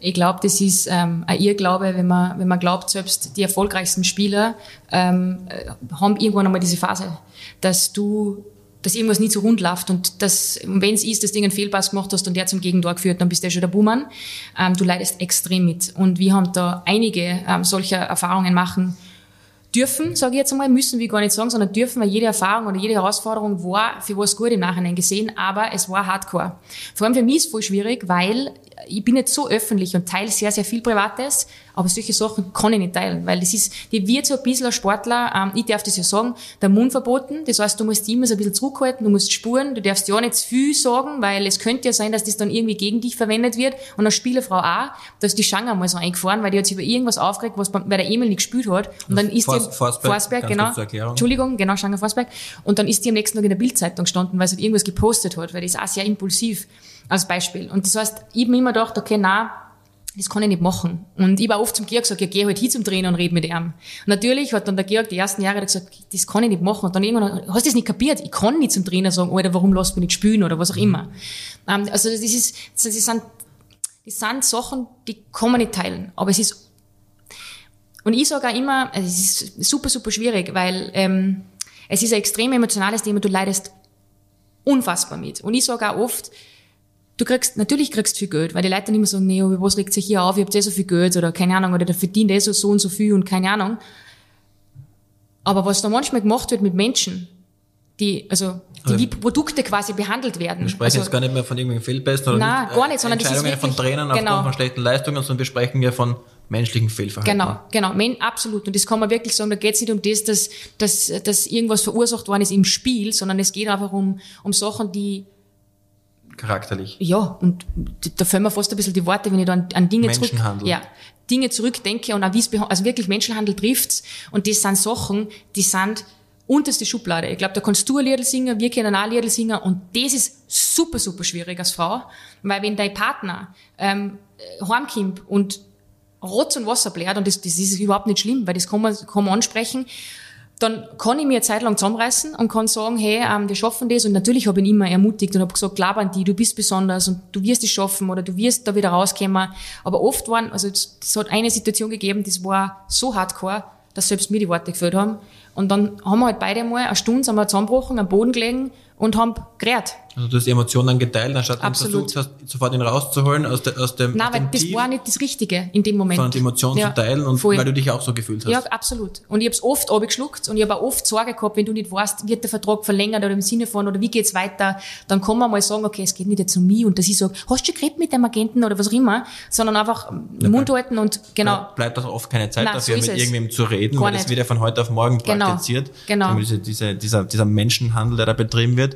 Ich glaube, das ist ähm, ein Irrglaube, wenn man, wenn man glaubt, selbst die erfolgreichsten Spieler ähm, äh, haben irgendwann einmal diese Phase, dass du dass irgendwas nicht so rund läuft und dass, wenn es ist, dass du einen Fehlpass gemacht hast und der zum Gegentor geführt, dann bist du ja schon der Buhmann. Ähm, du leidest extrem mit. Und wir haben da einige ähm, solcher Erfahrungen machen dürfen, sage ich jetzt einmal, müssen wir gar nicht sagen, sondern dürfen, weil jede Erfahrung oder jede Herausforderung war für was gut im Nachhinein gesehen, aber es war hardcore. Vor allem für mich ist es voll schwierig, weil ich bin nicht so öffentlich und teile sehr, sehr viel Privates, aber solche Sachen kann ich nicht teilen, weil das ist, die wird so ein bisschen ein Sportler, ähm, ich darf das ja sagen, der Mund verboten, das heißt, du musst immer so ein bisschen zurückhalten, du musst spuren, du darfst ja nicht zu viel sagen, weil es könnte ja sein, dass das dann irgendwie gegen dich verwendet wird. Und als Spielerfrau auch, da ist die Schanger mal so eingefahren, weil die hat sich über irgendwas aufgeregt, was bei der Emil nicht gespielt hat. Und dann ist Fors, die, Forsberg, Forsberg genau, Entschuldigung, genau, Schanger Forsberg und dann ist die am nächsten Tag in der Bildzeitung gestanden, weil sie halt irgendwas gepostet hat, weil das ist auch sehr impulsiv als Beispiel. Und das heißt, ich habe mir immer gedacht, okay, na, das kann ich nicht machen. Und ich war oft zum Georg gesagt, ja, geh halt hin zum Trainer und red mit ihm. Und natürlich hat dann der Georg die ersten Jahre gesagt, das kann ich nicht machen. Und dann irgendwann, hast du das nicht kapiert? Ich kann nicht zum Trainer sagen, Alter, warum lässt mich nicht spielen oder was auch immer. Ähm, also das ist, das sind, das sind Sachen, die kann man nicht teilen. Aber es ist, und ich sage auch immer, also es ist super, super schwierig, weil ähm, es ist ein extrem emotionales Thema, du leidest unfassbar mit. Und ich sage auch oft, du kriegst, natürlich kriegst du viel Geld, weil die Leute dann immer sagen, nee, was regt sich hier auf, ihr habt eh so viel Geld oder keine Ahnung, oder der verdient eh so, so und so viel und keine Ahnung. Aber was da manchmal gemacht wird mit Menschen, die, also, die also, wie Produkte quasi behandelt werden. Wir sprechen also, jetzt gar nicht mehr von irgendwelchen Fehlbesten oder nein, nicht, gar nicht, sondern Entscheidungen das ist von Trainern genau. aufgrund von schlechten Leistungen, sondern wir sprechen ja von menschlichen Fehlverhalten. Genau, genau, Men, absolut. Und das kann man wirklich sagen, da geht es nicht um das, dass, dass, dass irgendwas verursacht worden ist im Spiel, sondern es geht einfach um, um Sachen, die charakterlich. Ja, und da fällt mir fast ein bisschen die Worte, wenn ich da an, an Dinge zurück, ja, Dinge zurückdenke und auch wie es, also wirklich Menschenhandel trifft's und das sind Sachen, die sind unterste Schublade. Ich glaube, da kannst du ein Liedl singen, wir können auch ein Liedl singen und das ist super, super schwierig als Frau, weil wenn dein Partner ähm, heimkommt und Rotz und Wasser bläht und das, das ist überhaupt nicht schlimm, weil das kann man, kann man ansprechen, dann kann ich mir eine Zeit lang zusammenreißen und kann sagen, hey, ähm, wir schaffen das. Und natürlich habe ich ihn immer ermutigt und habe gesagt, glaub an die, du bist besonders und du wirst es schaffen oder du wirst da wieder rauskommen. Aber oft waren, also es hat eine Situation gegeben, das war so hardcore, dass selbst mir die Worte gefällt haben. Und dann haben wir halt beide mal eine Stunde zusammengebrochen, am Boden gelegen und haben geredet. Also du hast die Emotionen geteilt, anstatt Absolut. versucht hast, sofort ihn rauszuholen aus, de, aus dem Nein, aus dem weil das war nicht das Richtige in dem Moment. Sondern die Emotionen ja, zu teilen und voll. weil du dich auch so gefühlt hast. Ja, absolut. Und ich habe es oft abgeschluckt und ich habe auch oft Sorge gehabt, wenn du nicht weißt, wird der Vertrag verlängert oder im Sinne von, oder wie geht's weiter, dann kann man mal sagen, okay, es geht nicht jetzt um mich und dass ich sage, hast du geredet mit dem Agenten oder was auch immer, sondern einfach ja, Mund halten und genau. Bleibt auch oft keine Zeit Nein, dafür, so mit irgendwem zu reden, Gar weil nicht. das wird ja von heute auf morgen genau. praktiziert. Genau. Diese, diese, dieser, dieser Menschenhandel, der da betrieben wird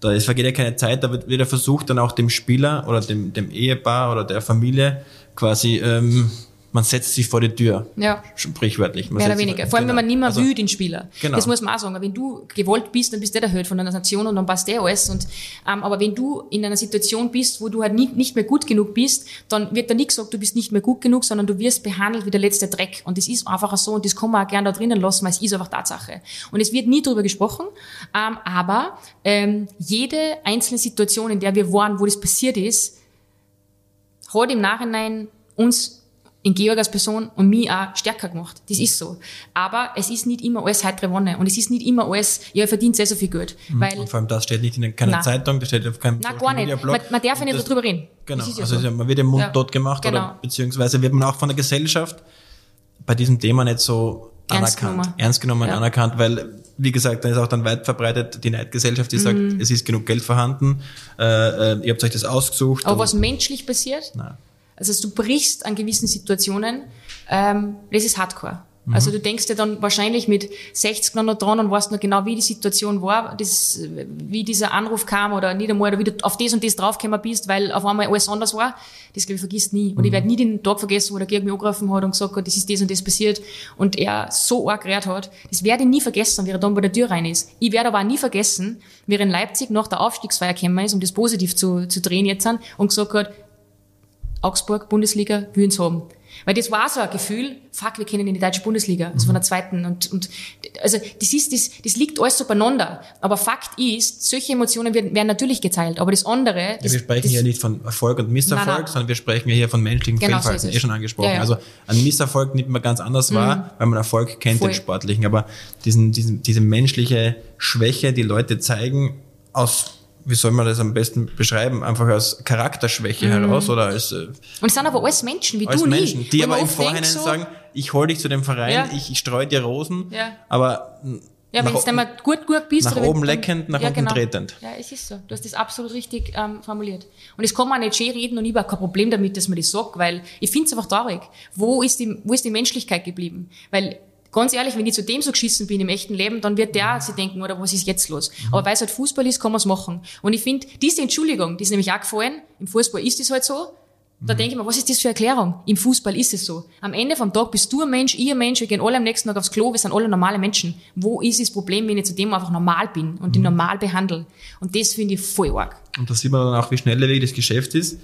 da ist, vergeht ja keine Zeit, da wird wieder versucht, dann auch dem Spieler oder dem, dem Ehepaar oder der Familie quasi ähm, man setzt sich vor die Tür. Ja. Sprichwörtlich. Man Mehr oder weniger. Vor allem, genau. wenn man nicht mehr also, will, den Spieler. Genau. Das muss man auch sagen. Wenn du gewollt bist, dann bist du der Held von einer Nation und dann passt der alles. Und, ähm, aber wenn du in einer Situation bist, wo du halt nicht, nicht mehr gut genug bist, dann wird da nicht gesagt, du bist nicht mehr gut genug, sondern du wirst behandelt wie der letzte Dreck. Und das ist einfach so und das kann man auch gerne da drinnen lassen, weil es ist einfach Tatsache. Und es wird nie darüber gesprochen, ähm, aber ähm, jede einzelne Situation, in der wir waren, wo das passiert ist, hat im Nachhinein uns in Georg als Person und mich auch stärker gemacht. Das ist so. Aber es ist nicht immer alles heitere Wonne. Und es ist nicht immer alles, ja, ich verdiene sehr, so viel Geld. Mhm. Weil, und vor allem das steht nicht in keiner nein. Zeitung, das steht auf keinem Nein, gar nicht. Man, man darf ja nicht darüber reden. Genau. Ja also so. man wird im Mund ja. tot gemacht genau. oder beziehungsweise wird man auch von der Gesellschaft bei diesem Thema nicht so ernst anerkannt, genommen. ernst genommen, ja. anerkannt, weil wie gesagt, dann ist auch dann weit verbreitet die Neidgesellschaft, die mhm. sagt, es ist genug Geld vorhanden, äh, äh, ihr habt euch das ausgesucht. Aber was menschlich passiert? Nein also du brichst an gewissen Situationen, ähm, das ist Hardcore. Mhm. Also du denkst dir dann wahrscheinlich mit 60 noch dran und weißt noch genau, wie die Situation war, das, wie dieser Anruf kam oder nicht einmal, oder wie du auf das und das draufgekommen bist, weil auf einmal alles anders war. Das, glaube ich, vergisst nie. Und mhm. ich werde nie den Tag vergessen, wo der Georg mich angerufen hat und gesagt hat, das ist das und das passiert und er so arg gerät hat. Das werde ich nie vergessen, wie er dann bei der Tür rein ist. Ich werde aber auch nie vergessen, wie er in Leipzig nach der Aufstiegsfeier gekommen ist, um das positiv zu, zu drehen jetzt an, und gesagt hat, Augsburg, Bundesliga, würden haben. Weil das war so ein Gefühl, fuck, wir kennen in die deutsche Bundesliga, also von der zweiten und, und, also, das ist, das, das liegt alles so beieinander. Aber Fakt ist, solche Emotionen werden, werden natürlich geteilt, aber das andere. Das, ja, wir sprechen das, hier nicht von Erfolg und Misserfolg, nein, nein. sondern wir sprechen hier von menschlichen genau Fehlverhalten, so eh schon angesprochen. Ja, ja. Also, ein Misserfolg nimmt man ganz anders mhm. wahr, weil man Erfolg kennt, Voll. den sportlichen, aber diesen, diesen, diese menschliche Schwäche, die Leute zeigen, aus wie soll man das am besten beschreiben? Einfach als Charakterschwäche mhm. heraus oder als. Äh, und es sind aber alles Menschen wie als du Menschen, die aber im Vorhinein so, sagen, ich hol dich zu dem Verein, ja. ich, ich streue dir Rosen, ja. aber ja, wenn du mal gut, gut bist. Nach oben leckend, nach ja, unten genau. tretend. Ja, es ist so. Du hast das absolut richtig ähm, formuliert. Und es kann man nicht schön reden und ich habe kein Problem damit, dass man das sagt, weil ich finde es einfach traurig. Wo ist, die, wo ist die Menschlichkeit geblieben? Weil ganz ehrlich, wenn ich zu dem so geschissen bin im echten Leben, dann wird der sich denken, oder was ist jetzt los? Mhm. Aber weil es halt Fußball ist, kann man es machen. Und ich finde, diese Entschuldigung, die ist nämlich auch gefallen. Im Fußball ist es halt so. Da mhm. denke ich mir, was ist das für Erklärung? Im Fußball ist es so. Am Ende vom Tag bist du ein Mensch, ich ein Mensch, wir gehen alle am nächsten Tag aufs Klo, wir sind alle normale Menschen. Wo ist das Problem, wenn ich zu dem einfach normal bin und ihn mhm. normal behandle? Und das finde ich voll arg. Und da sieht man dann auch, wie schnelllebig das Geschäft ist.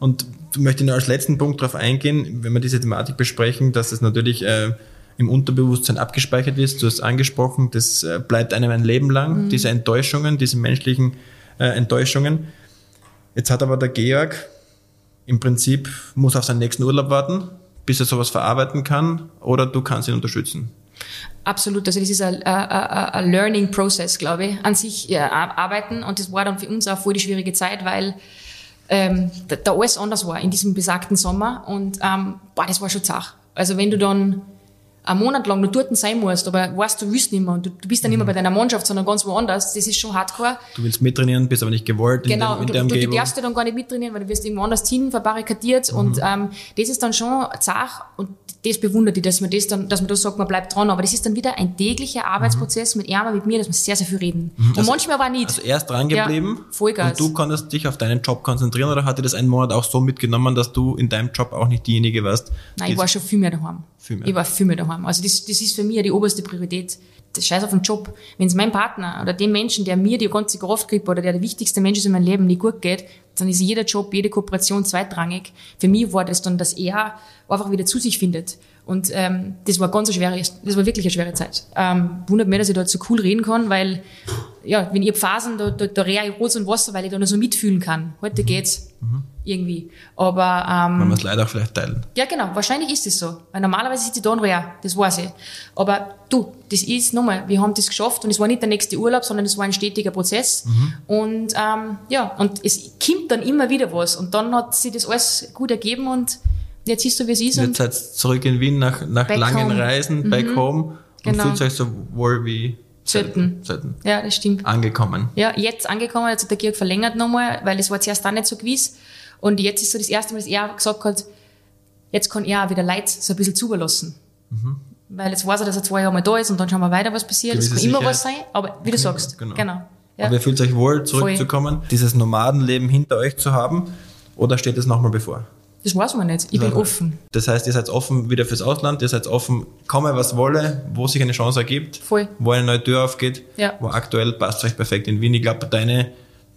Und ich möchte nur als letzten Punkt darauf eingehen, wenn wir diese Thematik besprechen, dass es natürlich äh, im Unterbewusstsein abgespeichert ist. Du hast angesprochen, das äh, bleibt einem ein Leben lang, mhm. diese Enttäuschungen, diese menschlichen äh, Enttäuschungen. Jetzt hat aber der Georg im Prinzip, muss auf seinen nächsten Urlaub warten, bis er sowas verarbeiten kann, oder du kannst ihn unterstützen. Absolut, also das ist ein, ein, Learning Process, glaube ich, an sich ja, arbeiten und das war dann für uns auch voll die schwierige Zeit, weil ähm, da, da alles anders war in diesem besagten Sommer und ähm, boah, das war schon zach. Also wenn du dann einen Monat lang nur dort sein musst, aber weißt, du willst nicht mehr und du, du bist dann mhm. nicht mehr bei deiner Mannschaft, sondern ganz woanders, das ist schon hardcore. Du willst mittrainieren, bist aber nicht gewollt genau, in, in der du, du, darfst ja dann gar nicht mittrainieren, weil du wirst irgendwo anders hin, verbarrikadiert mhm. und ähm, das ist dann schon zach und das bewundert ich, dass man das dann, dass man da sagt, man bleibt dran, aber das ist dann wieder ein täglicher Arbeitsprozess mhm. mit Erma, mit mir, dass wir sehr, sehr viel reden. Mhm. Und also, manchmal war nicht. Also er ist dran geblieben. Ja, Vollgas. Und du konntest dich auf deinen Job konzentrieren oder hat dir das einen Monat auch so mitgenommen, dass du in deinem Job auch nicht diejenige warst? Nein, ich war schon viel mehr daheim. Viel mehr. Ich war viel mehr daheim. Also das, das ist für mich die oberste Priorität. Das Scheiß auf den Job. Wenn es meinem Partner oder dem Menschen, der mir die ganze Kraft gibt oder der der wichtigste Mensch ist in meinem Leben, nicht gut geht, dann ist jeder Job, jede Kooperation zweitrangig. Für mich war das dann, dass er einfach wieder zu sich findet. Und ähm, das war ganz eine schwere, das war wirklich eine schwere Zeit. Ähm, wundert mich, dass ich dort so cool reden kann, weil ja, wenn hab Phasen, da, da, da rehe ich Rot und Wasser, weil ich da noch so mitfühlen kann. Heute geht's mhm. Irgendwie. Aber ähm, man muss leider auch vielleicht teilen. Ja, genau. Wahrscheinlich ist es so, weil normalerweise ich da und rehe, das weiß ich. Aber du, das ist nochmal, wir haben das geschafft und es war nicht der nächste Urlaub, sondern es war ein stetiger Prozess. Mhm. Und ähm, ja, und es kommt dann immer wieder was und dann hat sich das alles gut ergeben und jetzt siehst du, wie es ist. Jetzt seid zurück in Wien nach, nach langen home. Reisen, mhm. back home und genau. fühlt euch so wohl wie selten. selten. Ja, das stimmt. Angekommen. Ja, jetzt angekommen, jetzt hat der Georg verlängert nochmal, weil es war zuerst auch nicht so gewiss. Und jetzt ist so das erste Mal, dass er gesagt hat, jetzt kann er auch wieder Leid so ein bisschen zulassen. Mhm. Weil jetzt weiß er, dass er zwei Jahre mal da ist und dann schauen wir weiter, was passiert. Es kann Sicherheit. immer was sein, aber wie du sagst, genau. genau. Ja. Aber ihr fühlt euch wohl, zurückzukommen, Voll. dieses Nomadenleben hinter euch zu haben, oder steht es nochmal bevor? Das weiß man nicht. Ich bin offen. Das heißt, ihr seid offen wieder fürs Ausland, ihr seid offen, komme was wolle, wo sich eine Chance ergibt, Voll. wo eine neue Tür aufgeht, ja. wo aktuell passt euch perfekt in Wien. Ich glaube, deine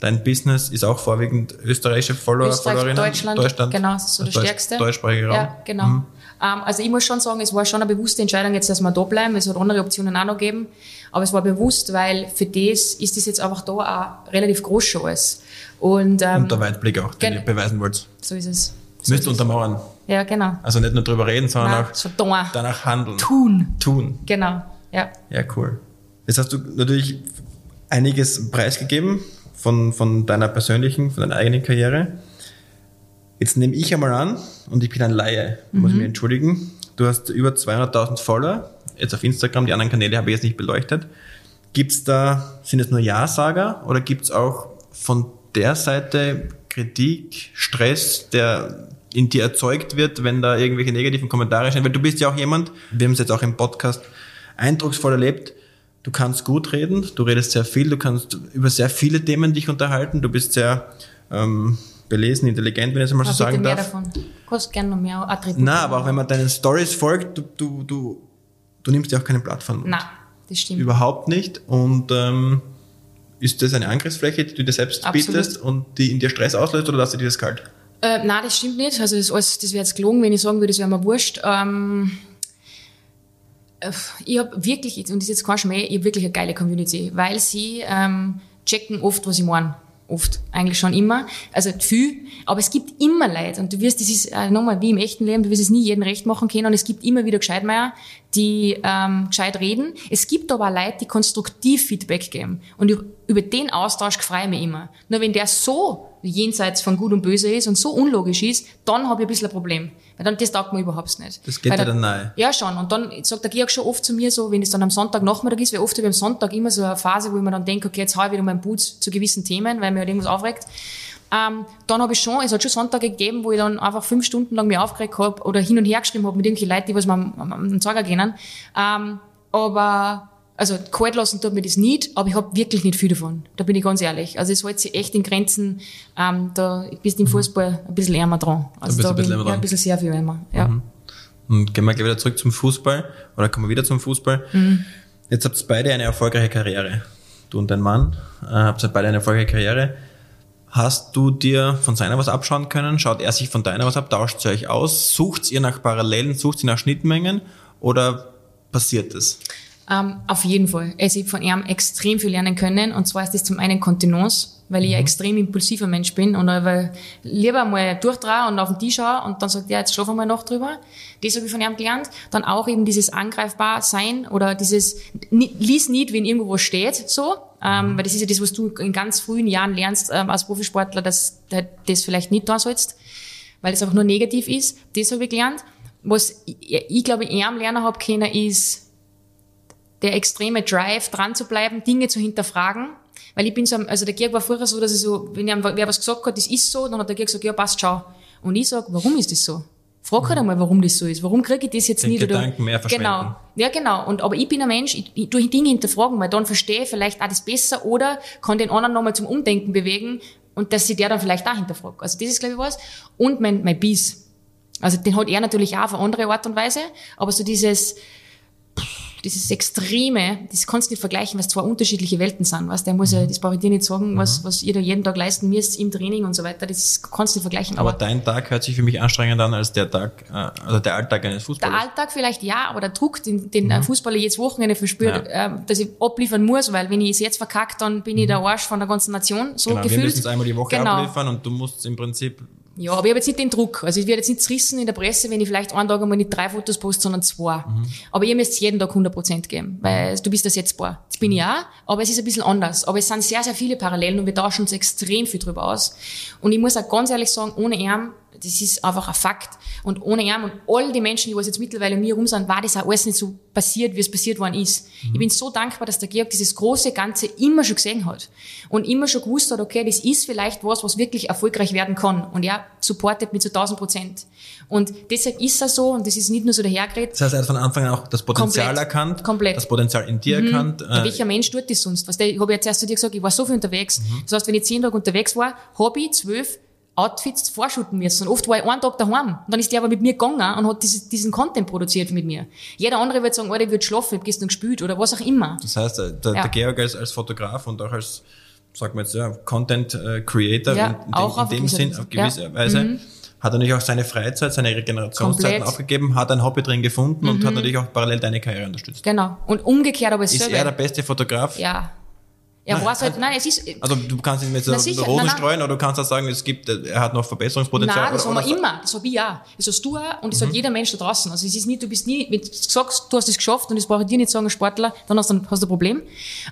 Dein Business ist auch vorwiegend österreichische Follower, Österreich, Followerinnen? Deutschland, Deutschland, genau, das ist so der Deutsch, stärkste. Deutschsprachiger Raum. Ja, genau. Mhm. Um, also ich muss schon sagen, es war schon eine bewusste Entscheidung jetzt, dass wir da bleiben. Es hat andere Optionen auch noch gegeben. Aber es war bewusst, weil für das ist das jetzt einfach da auch relativ groß schon alles. Und, ähm, Und der Weitblick auch, den ihr beweisen wollt. So ist es. So Müsst untermauern. Ja, genau. Also nicht nur drüber reden, sondern Nein, auch so danach handeln. Tun. Tun. Genau, ja. Ja, cool. Jetzt hast du natürlich einiges preisgegeben von, von deiner persönlichen, von deiner eigenen Karriere. Jetzt nehme ich einmal an, und ich bin ein Laie, muss mhm. mich entschuldigen. Du hast über 200.000 Follower, jetzt auf Instagram, die anderen Kanäle habe ich jetzt nicht beleuchtet. Gibt's da, sind es nur Ja-Sager oder gibt's auch von der Seite Kritik, Stress, der in dir erzeugt wird, wenn da irgendwelche negativen Kommentare stehen? Weil du bist ja auch jemand, wir haben es jetzt auch im Podcast eindrucksvoll erlebt, du kannst gut reden, du redest sehr viel, du kannst über sehr viele Themen dich unterhalten, du bist sehr ähm, belesen, intelligent, wenn ich es mal so sagen mehr darf. Davon. Du kannst gerne noch mehr Attribute. Na, aber auch wenn man deinen Stories folgt, du, du, du, du nimmst dir auch keine Plattform. Nein, das stimmt. Überhaupt nicht. Und ähm, ist das eine Angriffsfläche, die du dir selbst Absolut. bietest und die in dir Stress auslöst oder lässt du dir das kalt? Äh, nein, das stimmt nicht. Also das, das wäre jetzt gelogen, wenn ich sagen würde, das wäre mir wurscht. Ähm, äh, ich habe wirklich, und das ist jetzt kein Schmäh, ich habe wirklich eine geile Community, weil sie ähm, checken oft, was ich meine oft, eigentlich schon immer. Also viel, aber es gibt immer Leute und du wirst, das ist äh, nochmal wie im echten Leben, du wirst es nie jedem recht machen können und es gibt immer wieder Gescheitmeier, die ähm, gescheit reden. Es gibt aber auch Leute, die konstruktiv Feedback geben und über den Austausch freue ich mich immer. Nur wenn der so jenseits von Gut und Böse ist und so unlogisch ist, dann habe ich ein bisschen ein Problem. Weil dann, das taugt mir überhaupt nicht. Das geht weil ja dann nahe. Ja, schon. Und dann sagt der Georg schon oft zu mir so, wenn es dann am Sonntagnachmittag ist, weil oft habe ich am Sonntag immer so eine Phase, wo ich mir dann denke, okay, jetzt hau ich wieder meinen Boots zu gewissen Themen, weil mir halt irgendwas aufregt. Ähm, dann habe ich schon, es hat schon Sonntage gegeben, wo ich dann einfach fünf Stunden lang mir aufgeregt habe oder hin und her geschrieben habe mit irgendwelchen Leuten, die was mir am, am, Zeiger gehen. Ähm, aber also kalt lassen tut mir das nicht, aber ich habe wirklich nicht viel davon. Da bin ich ganz ehrlich. Also es hält sich echt in Grenzen. Ähm, da bist du im mhm. Fußball ein bisschen ärmer dran. Also da, bist da ein bisschen bin, ja, ein bisschen sehr viel ärmer. Ja. Mhm. Und gehen wir gleich wieder zurück zum Fußball oder kommen wir wieder zum Fußball. Mhm. Jetzt habt ihr beide eine erfolgreiche Karriere. Du und dein Mann äh, habt beide eine erfolgreiche Karriere. Hast du dir von seiner was abschauen können? Schaut er sich von deiner was ab? Tauscht ihr euch aus? Sucht ihr nach Parallelen? Sucht ihr nach Schnittmengen? Oder passiert das? Ähm, auf jeden Fall. Also ich von ihm extrem viel lernen können. Und zwar ist das zum einen Kontenance, weil ich mhm. ein extrem impulsiver Mensch bin und aber lieber mal durchdrehe und auf den Tisch schaue und dann sagt er, jetzt schlafen wir mal noch drüber. Das habe ich von ihm gelernt. Dann auch eben dieses angreifbar sein oder dieses lies nicht, wenn irgendwo was steht, so. Ähm, mhm. weil das ist ja das, was du in ganz frühen Jahren lernst ähm, als Profisportler, dass du das vielleicht nicht da sollst, weil es einfach nur negativ ist. Das habe ich gelernt. was ich, ich glaube, ich am lernen habe können, ist der extreme Drive, dran zu bleiben, Dinge zu hinterfragen. Weil ich bin so, also der Georg war früher so, dass ich so, wenn wer was gesagt hat, das ist so, dann hat der Georg gesagt, ja, passt, schau. Und ich sag, warum ist das so? Frag halt einmal, warum das so ist. Warum kriege ich das jetzt Den nicht? Gedanken mehr verschwenden. Genau. Ja, genau. Und, aber ich bin ein Mensch, ich, ich tue Dinge hinterfragen, weil dann verstehe ich vielleicht auch das besser oder kann den anderen nochmal zum Umdenken bewegen und dass sie der dann vielleicht auch hinterfragt. Also das ist, glaube ich, was. Und mein, mein Biss. Also den hat er natürlich auch auf eine andere Art und Weise, aber so dieses, dieses Extreme, das kannst du nicht vergleichen, weil es zwei unterschiedliche Welten sind. Was der muss ja, das brauche ich dir nicht sagen, was, was ihr da jeden Tag leisten müsst im Training und so weiter, das kannst du nicht vergleichen. Aber, dein Tag hört sich für mich anstrengender an als der Tag, äh, also der Alltag eines der Fußballers. Alltag vielleicht ja, aber der Druck, den, den ein Fußballer jetzt Wochenende verspürt, Ja. ähm, dass ich abliefern muss, weil wenn ich es jetzt verkackt, dann bin ich der Arsch von der ganzen Nation, so genau, wir gefühlt. müssen es einmal die Woche genau. abliefern und du musst im Prinzip Ja, aber ich habe jetzt nicht den Druck. Also ich werde jetzt nicht zerrissen in der Presse, wenn ich vielleicht einen Tag einmal nicht drei Fotos poste, sondern zwei. Aber ihr müsst jeden Tag 100% geben, weil du bist ersetzbar. Das bin ich auch, aber es ist ein bisschen anders. Aber es sind sehr, sehr viele Parallelen und wir tauschen uns extrem viel drüber aus. Und ich muss auch ganz ehrlich sagen, ohne ihn, das ist einfach ein Fakt. Und ohne ihn und all die Menschen, die was jetzt mittlerweile um mich herum sind, war das auch alles nicht so passiert, wie es passiert worden ist. Ich bin so dankbar, dass der Georg dieses große Ganze immer schon gesehen hat. Und immer schon gewusst hat, okay, das ist vielleicht was, was wirklich erfolgreich werden kann. Und er supportet mich zu 1000 Prozent. Und deshalb ist er so, und das ist nicht nur so dahergeredet, Das heißt, er hat von Anfang an auch das Potenzial Komplett. erkannt, Komplett. das Potenzial in dir erkannt. Ja, Äh, welcher Mensch tut das sonst? Was der, ich habe ja zuerst zu dir gesagt, ich war so viel unterwegs. Das heißt, wenn ich zehn Tage unterwegs war, habe ich zwölf Outfits vorschuten müssen. Und oft war ich einen Tag daheim. Und dann ist der aber mit mir gegangen und hat dieses, diesen Content produziert mit mir. Jeder andere wird sagen, Alter, ich würde schlafen, ich hab gestern gespielt oder was auch immer. das heißt, äh, der, Ja. der Georg als, als Fotograf und auch als, sagen wir jetzt, ja, Content äh, Creator Ja, in, in, auch dem, in dem Sinn, auf gewisse Ja. Mhm. Weise, hat natürlich auch seine Freizeit, seine Regenerationszeiten Komplett. aufgegeben, hat ein Hobby drin gefunden und hat natürlich auch parallel deine Karriere unterstützt. Genau. Und umgekehrt aber es Ist er der beste Fotograf? Ja. Er Nein, halt, nein, es ist, Also du kannst jetzt Na so Rosen nein, nein. streuen oder du kannst auch sagen, es gibt, er hat noch Verbesserungspotenzial. Nein, das oder, haben wir immer. Das habe ich auch. Das hast du auch und das Mhm. hat jeder Mensch da draußen. Also es ist nicht, du bist nie, wenn du sagst, du hast es geschafft und das brauche ich dir nicht sagen, Sportler, dann hast du, hast du ein Problem.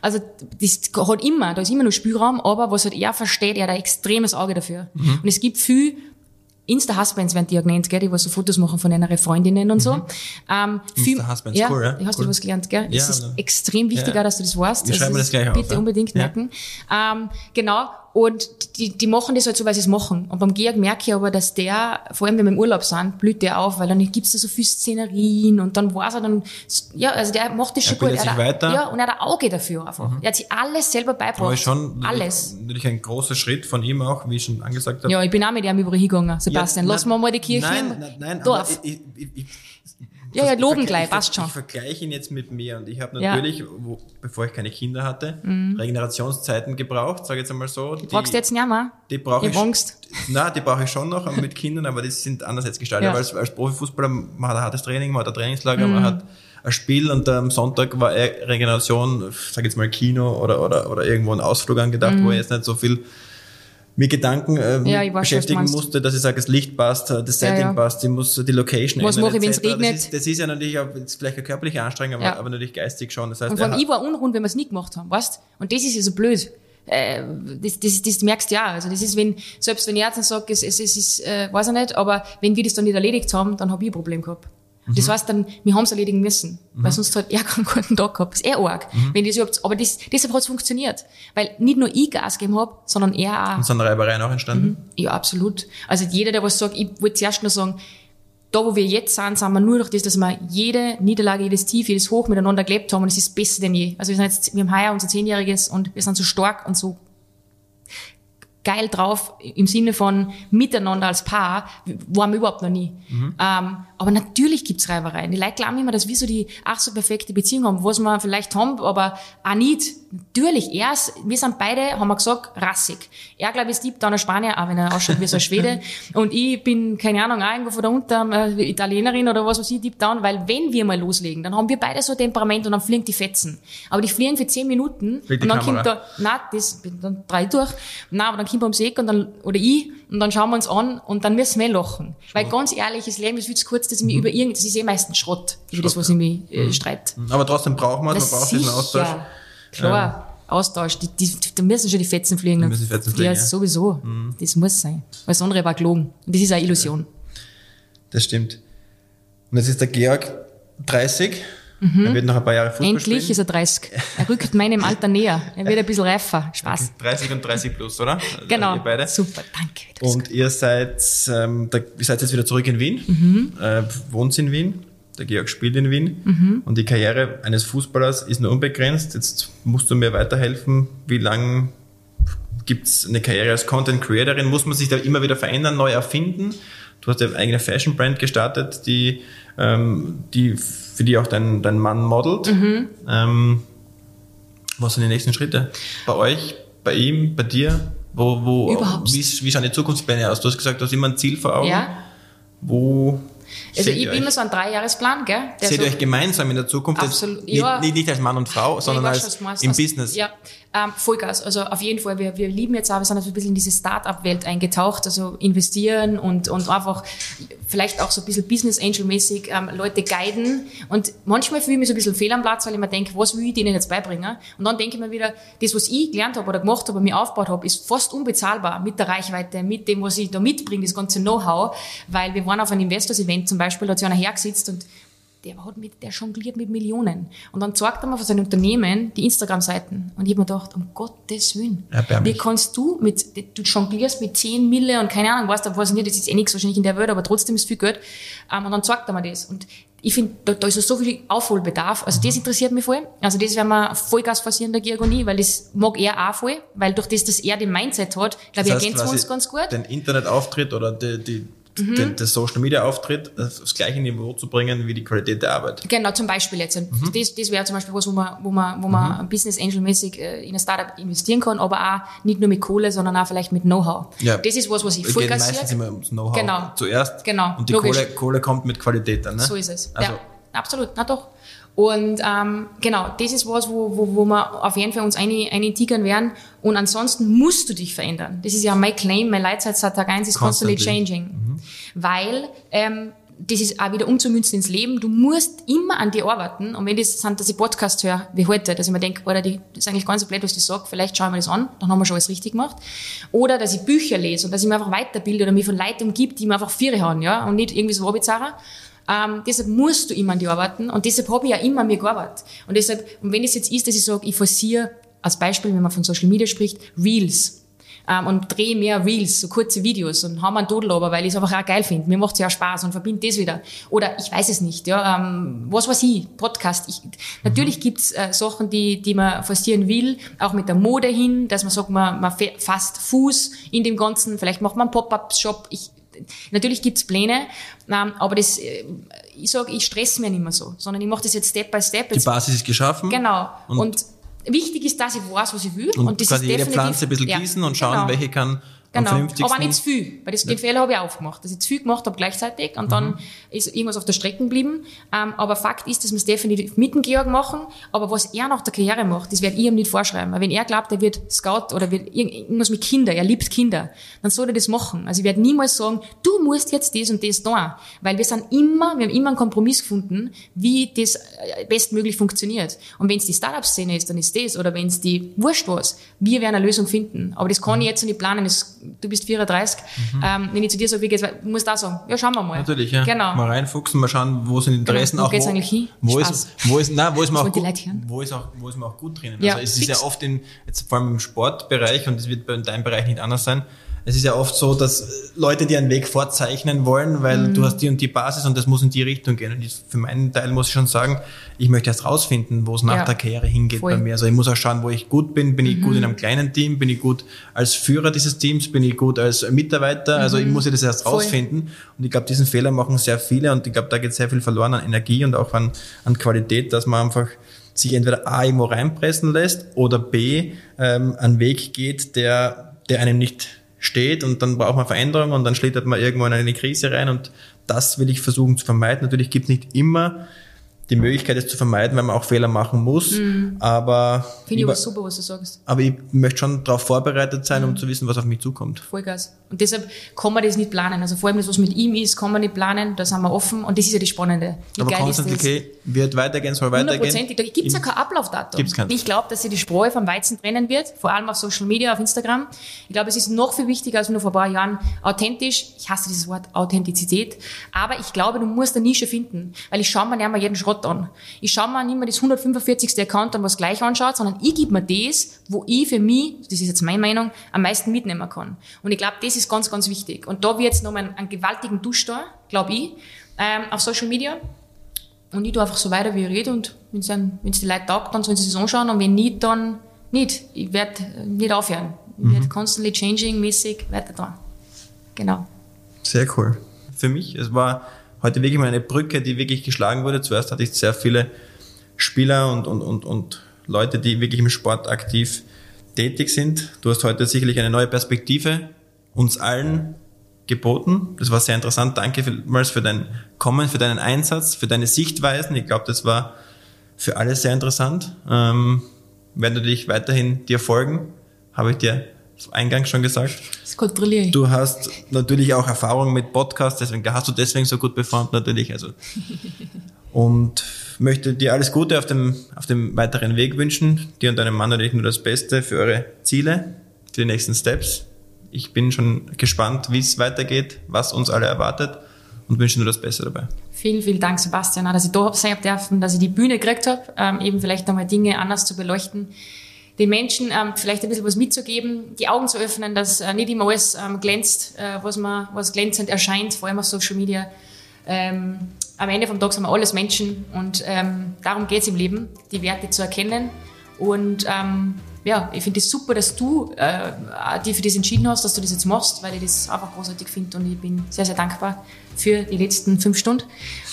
Also das hat immer, da ist immer noch Spielraum, aber was halt er versteht, er hat ein extremes Auge dafür. Mhm. Und es gibt viel Insta-Husbands werden die ja genannt, gell, die was so Fotos machen von ihrer Freundinnen und so. Ähm, viel- Insta-Husbands, ja, cool, ja, hast cool. du was gelernt, gell? Ja, Es ist ne. extrem wichtig, Ja. auch, dass du das weißt. Wir Also schreiben das ist- gleich auf, Bitte unbedingt Ja. merken. Ähm, genau. Und die, die machen das halt so, weil sie es machen. Und beim Georg merke ich aber, dass der, vor allem wenn wir im Urlaub sind, blüht der auf, weil dann gibt's da so viel Szenerien und dann weiß er dann, ja, also der macht das schon gut. bildet sich hat, weiter. Ja, und er hat ein Auge dafür einfach. Er hat sich alles selber beigebracht. Aber ist schon Alles. natürlich ein großer Schritt von ihm auch, wie ich schon angesagt habe. Ja, ich bin auch mit ihm überall hingegangen, Sebastian. Lass mal mal die Kirche Nein, im nein, nein, Dorf. ich, ich, ich, Ja, ja, loben gleich, ich, passt schon. Ich vergleiche ihn jetzt mit mir und ich habe Ja. Mhm. natürlich, wo, bevor ich keine Kinder hatte, Regenerationszeiten gebraucht, sage ich jetzt einmal so. Die, Brauchst du jetzt nicht mehr? die brauche Ich Angst. Nein, die brauche ich schon noch aber mit Kindern, aber die sind anders jetzt gestaltet. Ja. Als, als Profifußballer, man hat ein hartes Training, man hat ein Trainingslager, Mhm. man hat ein Spiel und am Sonntag war Regeneration, sag jetzt mal Kino oder, oder, oder irgendwo ein Ausflug angedacht, wo ich jetzt nicht so viel mir Gedanken äh. Ja, weiß beschäftigen musste, dass ich sage, das Licht passt, das Setting Ja, ja. passt, ich muss die Location Was ändern, mache ich, regnet? Das ist, das ist ja natürlich auch jetzt vielleicht eine körperliche Anstrengung, aber, aber natürlich geistig schon. Das heißt, Und vor allem, ich war unrund, wenn wir es nicht gemacht haben, weißt? Und das ist ja so blöd. Äh, das, das, das merkst du ja. Also das ist, wenn, selbst wenn ich jetzt sage, es, es, es ist, äh, weiß ich nicht, aber wenn wir das dann nicht erledigt haben, dann habe ich ein Problem gehabt. Mhm. Das heißt dann, wir haben es erledigen müssen. Weil sonst hat er [LAUGHS] keinen guten Tag gehabt. Das ist eh arg. Mhm. Wenn das überhaupt, aber das, deshalb hat es funktioniert. Weil nicht nur ich Gas gegeben habe, sondern er auch. und sind Reibereien auch entstanden. Ja, absolut. Also jeder, der was sagt, ich wollte zuerst nur sagen, da wo wir jetzt sind, sind wir nur durch das, dass wir jede Niederlage, jedes Tief, jedes Hoch miteinander gelebt haben und es ist besser denn je. Also wir sind jetzt, wir haben heuer unser Zehnjähriges und wir sind so stark und so geil drauf im Sinne von miteinander als Paar, waren wir überhaupt noch nie. Ähm, aber natürlich gibt's Reibereien. Die Leute glauben immer, dass wir so die ach so perfekte Beziehung haben, was wir vielleicht haben, aber auch nicht. Natürlich, er ist, wir sind beide, haben wir gesagt, rassig. Er, glaube ich, ist deep down ein Spanier, auch wenn er ausschaut wie so ein Schwede. [LAUGHS] Und ich bin, keine Ahnung, auch irgendwo von da unten, äh, Italienerin oder was weiß ich, deep down, weil wenn wir mal loslegen, dann haben wir beide so ein Temperament und dann fliegen die Fetzen. Aber die fliegen für zehn Minuten und dann Kamera? kommt da, na, das, dann drei durch. Na, aber dann kommt er ums Eck und dann, oder ich, und dann schauen wir uns an und dann müssen wir lachen. Weil ganz ehrlich, das Leben ist viel zu kurz, dass ich Mhm. mich über irgend, das ist eh meistens Schrott, über das, was ich mich äh, streite. Aber trotzdem braucht man, Na, man braucht diesen Austausch. Klar. Austausch, die, die, da müssen schon die Fetzen fliegen. Da müssen Fetzen fliegen, Ja, ja. Mhm. sowieso. Das muss sein. Alles andere war gelogen. Und das ist eine Illusion. Das stimmt. Und jetzt ist der Georg 30. Mhm. Er wird noch ein paar Jahre Fußball Endlich spielen. ist er 30. Er rückt meinem Alter näher. Er wird ein bisschen reifer. Spaß. [LAUGHS] 30 und 30 plus, oder? Genau. Ihr beide. Super, danke. Und ihr seid, ähm, da, ihr seid jetzt wieder zurück in Wien, mhm. äh, wohnt in Wien. Der Georg spielt in Wien. Mhm. Und die Karriere eines Fußballers ist nur unbegrenzt. Jetzt musst du mir weiterhelfen. Wie lang gibt's eine Karriere als Content Creatorin? Muss man sich da immer wieder verändern, neu erfinden? Du hast ja eine eigene Fashion Brand gestartet, die, ähm, die für die auch dein, dein Mann modelt. Mhm. Ähm, was sind die nächsten Schritte? Bei euch, bei ihm, bei dir? Wo, wo, Überhaupt. Wie, wie schauen die Zukunftspläne aus? Du hast gesagt, du hast immer ein Ziel vor Augen. Ja. Wo also ich bin immer so ein Dreijahresplan, gell? Der Seht so ihr euch gemeinsam in der Zukunft? Absolut, nicht, ja. nicht, nicht als Mann und Frau, sondern als im als, Business. Ja, ähm, Vollgas. Also auf jeden Fall. Wir, wir lieben jetzt auch, wir sind also ein bisschen in diese Start-up-Welt eingetaucht, also investieren und, und einfach vielleicht auch so ein bisschen Business Angel-mäßig ähm, Leute guiden. Und manchmal fühle ich mich so ein bisschen fehl am Platz, weil ich mir denke, was will ich denen jetzt beibringen? Und dann denke ich mir wieder, das, was ich gelernt habe oder gemacht habe, mir aufgebaut habe, ist fast unbezahlbar mit der Reichweite, mit dem, was ich da mitbringe, das ganze Know-how. Weil wir waren auf einem Investors-Event zum Beispiel, hat sich einer hergesitzt und der hat mit, der jongliert mit Millionen. Und dann zeigt er mir von seinem Unternehmen die Instagram-Seiten. Und ich habe mir gedacht, um Gottes Willen. Wie kannst du mit, du jonglierst mit 10 Mille und keine Ahnung, weißt du, weiß nicht, das ist eh nichts wahrscheinlich in der Welt, aber trotzdem ist viel Geld. Um, und dann zeigt er mir das. Und ich finde, da, da ist so viel Aufholbedarf. Also das interessiert mich voll. Also das werden wir Vollgas forcieren, der Diagonie, weil das mag er auch voll, weil durch das, dass er den Mindset hat, glaube ich, ergänzen wir uns ganz gut. Den Internetauftritt oder die, die mhm. den, den Social Media Auftritt aufs gleiche Niveau zu bringen wie die Qualität der Arbeit. Genau, zum Beispiel jetzt. Mhm. Das, das wäre zum Beispiel was, wo man, wo man, wo man mhm. Business Angel mäßig äh, in ein Startup investieren kann, aber auch nicht nur mit Kohle, sondern auch vielleicht mit Know-how. Ja. Das ist was, was ich voll kassiere. meistens immer ums Know-how genau. zuerst. Genau. Und die Kohle, Kohle kommt mit Qualität dann, ne? So ist es. Also, ja, absolut. Na doch. Und ähm, genau, das ist was, wo, wo, wo wir auf jeden Fall uns eine, eine tigern werden. Und ansonsten musst du dich verändern. Das ist ja mein Claim, mein Leitsatz seit Tag 1 ist constantly, constantly changing. Mhm. Weil ähm, das ist auch wieder umzumünzen ins Leben. Du musst immer an dir arbeiten. Und wenn das sind, dass ich Podcasts höre, wie heute, dass ich mir denke, oder die, das ist eigentlich ganz so blöd, was ich sage, vielleicht schauen wir das an, dann haben wir schon alles richtig gemacht. Oder dass ich Bücher lese und dass ich mir einfach weiterbilde oder mich von Leuten umgibt, die mir einfach Viere haben, ja, und nicht irgendwie so Robizarrer. Ähm, deshalb musst du immer an dir arbeiten und deshalb habe ich ja immer an mir gearbeitet. Und deshalb, und wenn es jetzt ist, dass ich sage, ich forciere, als Beispiel, wenn man von Social Media spricht, Reels. Ähm, und drehe mehr Reels, so kurze Videos und haben einen Dodel aber, weil ich es einfach auch geil finde. Mir macht es ja Spaß und verbinde das wieder. Oder ich weiß es nicht, ja, ähm, was weiß ich, Podcast. Ich, natürlich gibt's äh, Sachen, die, die man forcieren will, auch mit der Mode hin, dass man sagt, man, man fasst Fuß in dem Ganzen, vielleicht macht man einen Pop-Up-Shop. Ich, Natürlich gibt's Pläne, ähm, aber das, äh, ich sage, ich stress mir nicht mehr so, sondern ich mache das jetzt Step by Step. Die Basis ist geschaffen. Genau. Und, und, wichtig ist, dass ich weiß, was ich will. Und, und das quasi ist jede Pflanze ein bisschen gießen und schauen, genau. welche kann Genau, aber nicht zu viel, weil das, den Fehler habe ich auch gemacht, dass ich zu viel gemacht habe gleichzeitig und mhm. dann ist irgendwas auf der Strecke geblieben. Ähm, aber Fakt ist, dass wir es definitiv mit dem Georg machen, aber was er nach der Karriere macht, das werde ich ihm nicht vorschreiben. Weil wenn er glaubt, er wird Scout oder wird irgendwas mit Kindern, er liebt Kinder, dann soll er das machen. Also ich werde niemals sagen, du musst jetzt das und das tun, weil wir sind immer, wir haben immer einen Kompromiss gefunden, wie das äh, bestmöglich funktioniert. Und wenn es die Startup-Szene ist, dann ist das, oder wenn es die Wurscht was, wir werden eine Lösung finden. Aber das kann ich jetzt nicht planen, das du bist 34, mhm. ähm, wenn ich zu dir so wie geht's, musst du auch sagen, ja, schauen wir mal. Natürlich, ja. Genau. Mal reinfuchsen, mal schauen, wo sind Interessen genau. auch. Wo geht's eigentlich hin? Wo ist, wo ist, nein, wo ist man auch gut, wo ist auch, wo ist man auch gut drinnen. Ja, also es fix. ist ja oft in, jetzt vor allem im Sportbereich, und es wird bei deinem Bereich nicht anders sein, es ist ja oft so, dass Leute dir einen Weg vorzeichnen wollen, weil Mhm. du hast die und die Basis und das muss in die Richtung gehen. Und ich, für meinen Teil muss ich schon sagen, ich möchte erst rausfinden, wo es nach Ja. der Karriere hingeht Voll. Mhm. bei mir. Also ich muss auch schauen, wo ich gut bin. Bin ich gut in einem kleinen Team? Bin ich gut als Führer dieses Teams? Bin ich gut als Mitarbeiter? Also ich muss ja das erst Mhm. Voll. rausfinden. Und ich glaube, diesen Fehler machen sehr viele und ich glaube, da geht sehr viel verloren an Energie und auch an, an Qualität, dass man einfach sich entweder A irgendwo reinpressen lässt oder B ähm, einen Weg geht, der, der einem nicht steht und dann braucht man Veränderung und dann schlittert man irgendwo in eine Krise rein und das will ich versuchen zu vermeiden. Natürlich gibt es nicht immer die Möglichkeit, es zu vermeiden, weil man auch Fehler machen muss. Mhm. Aber finde ich aber super, was du sagst. Aber ich möchte schon darauf vorbereitet sein, mhm. um zu wissen, was auf mich zukommt. Vollgas. Und deshalb kann man das nicht planen. Also vor allem das, was mit ihm ist, kann man nicht planen. Da sind wir offen. Und das ist ja das Spannende. Wie aber Constant okay, wird weitergehen, soll weitergehen. Hundertprozentig. Da gibt es ja kein Ablaufdatum. Gibt's kein. Ich glaube, dass sich die Spreu vom Weizen trennen wird. Vor allem auf Social Media, auf Instagram. Ich glaube, es ist noch viel wichtiger als nur vor ein paar Jahren authentisch. Ich hasse dieses Wort Authentizität. Aber ich glaube, du musst eine Nische finden. Weil ich schaue mir nicht mehr jeden Schrott an. Ich schaue mir nicht mehr das 145. Account an, was gleich anschaut, sondern ich gebe mir das, wo ich für mich, das ist jetzt meine Meinung, am meisten mitnehmen kann. Und ich glaube, das ist ganz, ganz wichtig. Und da wird jetzt nochmal einen, einen gewaltigen Dusch da, glaube ich, ähm, auf Social Media. Und ich tue einfach so weiter, wie ich rede. Und wenn es die Leute taugt, dann sollen sie es anschauen. Und wenn nicht, dann nicht. Ich werde nicht aufhören. Ich mhm. werde constantly changing mäßig weiter dran. Genau. Sehr cool. Für mich, es war heute wirklich mal eine Brücke, die wirklich geschlagen wurde. Zuerst hatte ich sehr viele Spieler und, und, und, und Leute, die wirklich im Sport aktiv tätig sind. Du hast heute sicherlich eine neue Perspektive uns allen geboten. Das war sehr interessant. Danke vielmals für dein Kommen, für deinen Einsatz, für deine Sichtweisen. Ich glaube, das war für alle sehr interessant. Ähm, werden du dich weiterhin dir folgen, habe ich dir eingangs schon gesagt. Das kontrolliere ich. Du hast natürlich auch Erfahrung mit Podcasts, deswegen hast du deswegen so gut performt natürlich. Also [LAUGHS] und möchte dir alles Gute auf dem auf dem weiteren Weg wünschen. Dir und deinem Mann natürlich nur das Beste für eure Ziele, für die nächsten Steps. Ich bin schon gespannt, wie es weitergeht, was uns alle erwartet und wünsche nur das Beste dabei. Vielen, vielen Dank, Sebastian, dass ich da sein dürfen, dass ich die Bühne gekriegt habe, ähm, eben vielleicht nochmal Dinge anders zu beleuchten den Menschen ähm, vielleicht ein bisschen was mitzugeben, die Augen zu öffnen, dass äh, nicht immer alles ähm, glänzt, äh, was, man, was glänzend erscheint, vor allem auf Social Media. Ähm, am Ende vom Tag sind wir alles Menschen und ähm, darum geht es im Leben, die Werte zu erkennen. Und ähm, ja, ich finde es das super, dass du äh, dich für das entschieden hast, dass du das jetzt machst, weil ich das einfach großartig finde und ich bin sehr, sehr dankbar für die letzten fünf Stunden.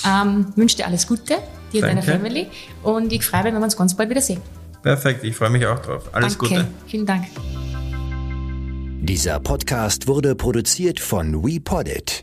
Ähm, wünsche dir alles Gute, dir und deiner Family und ich freue mich, wenn wir uns ganz bald wieder sehen. Perfekt, ich freue mich auch drauf. Alles Danke. Gute. Vielen Dank. Dieser Podcast wurde produziert von WePoddit.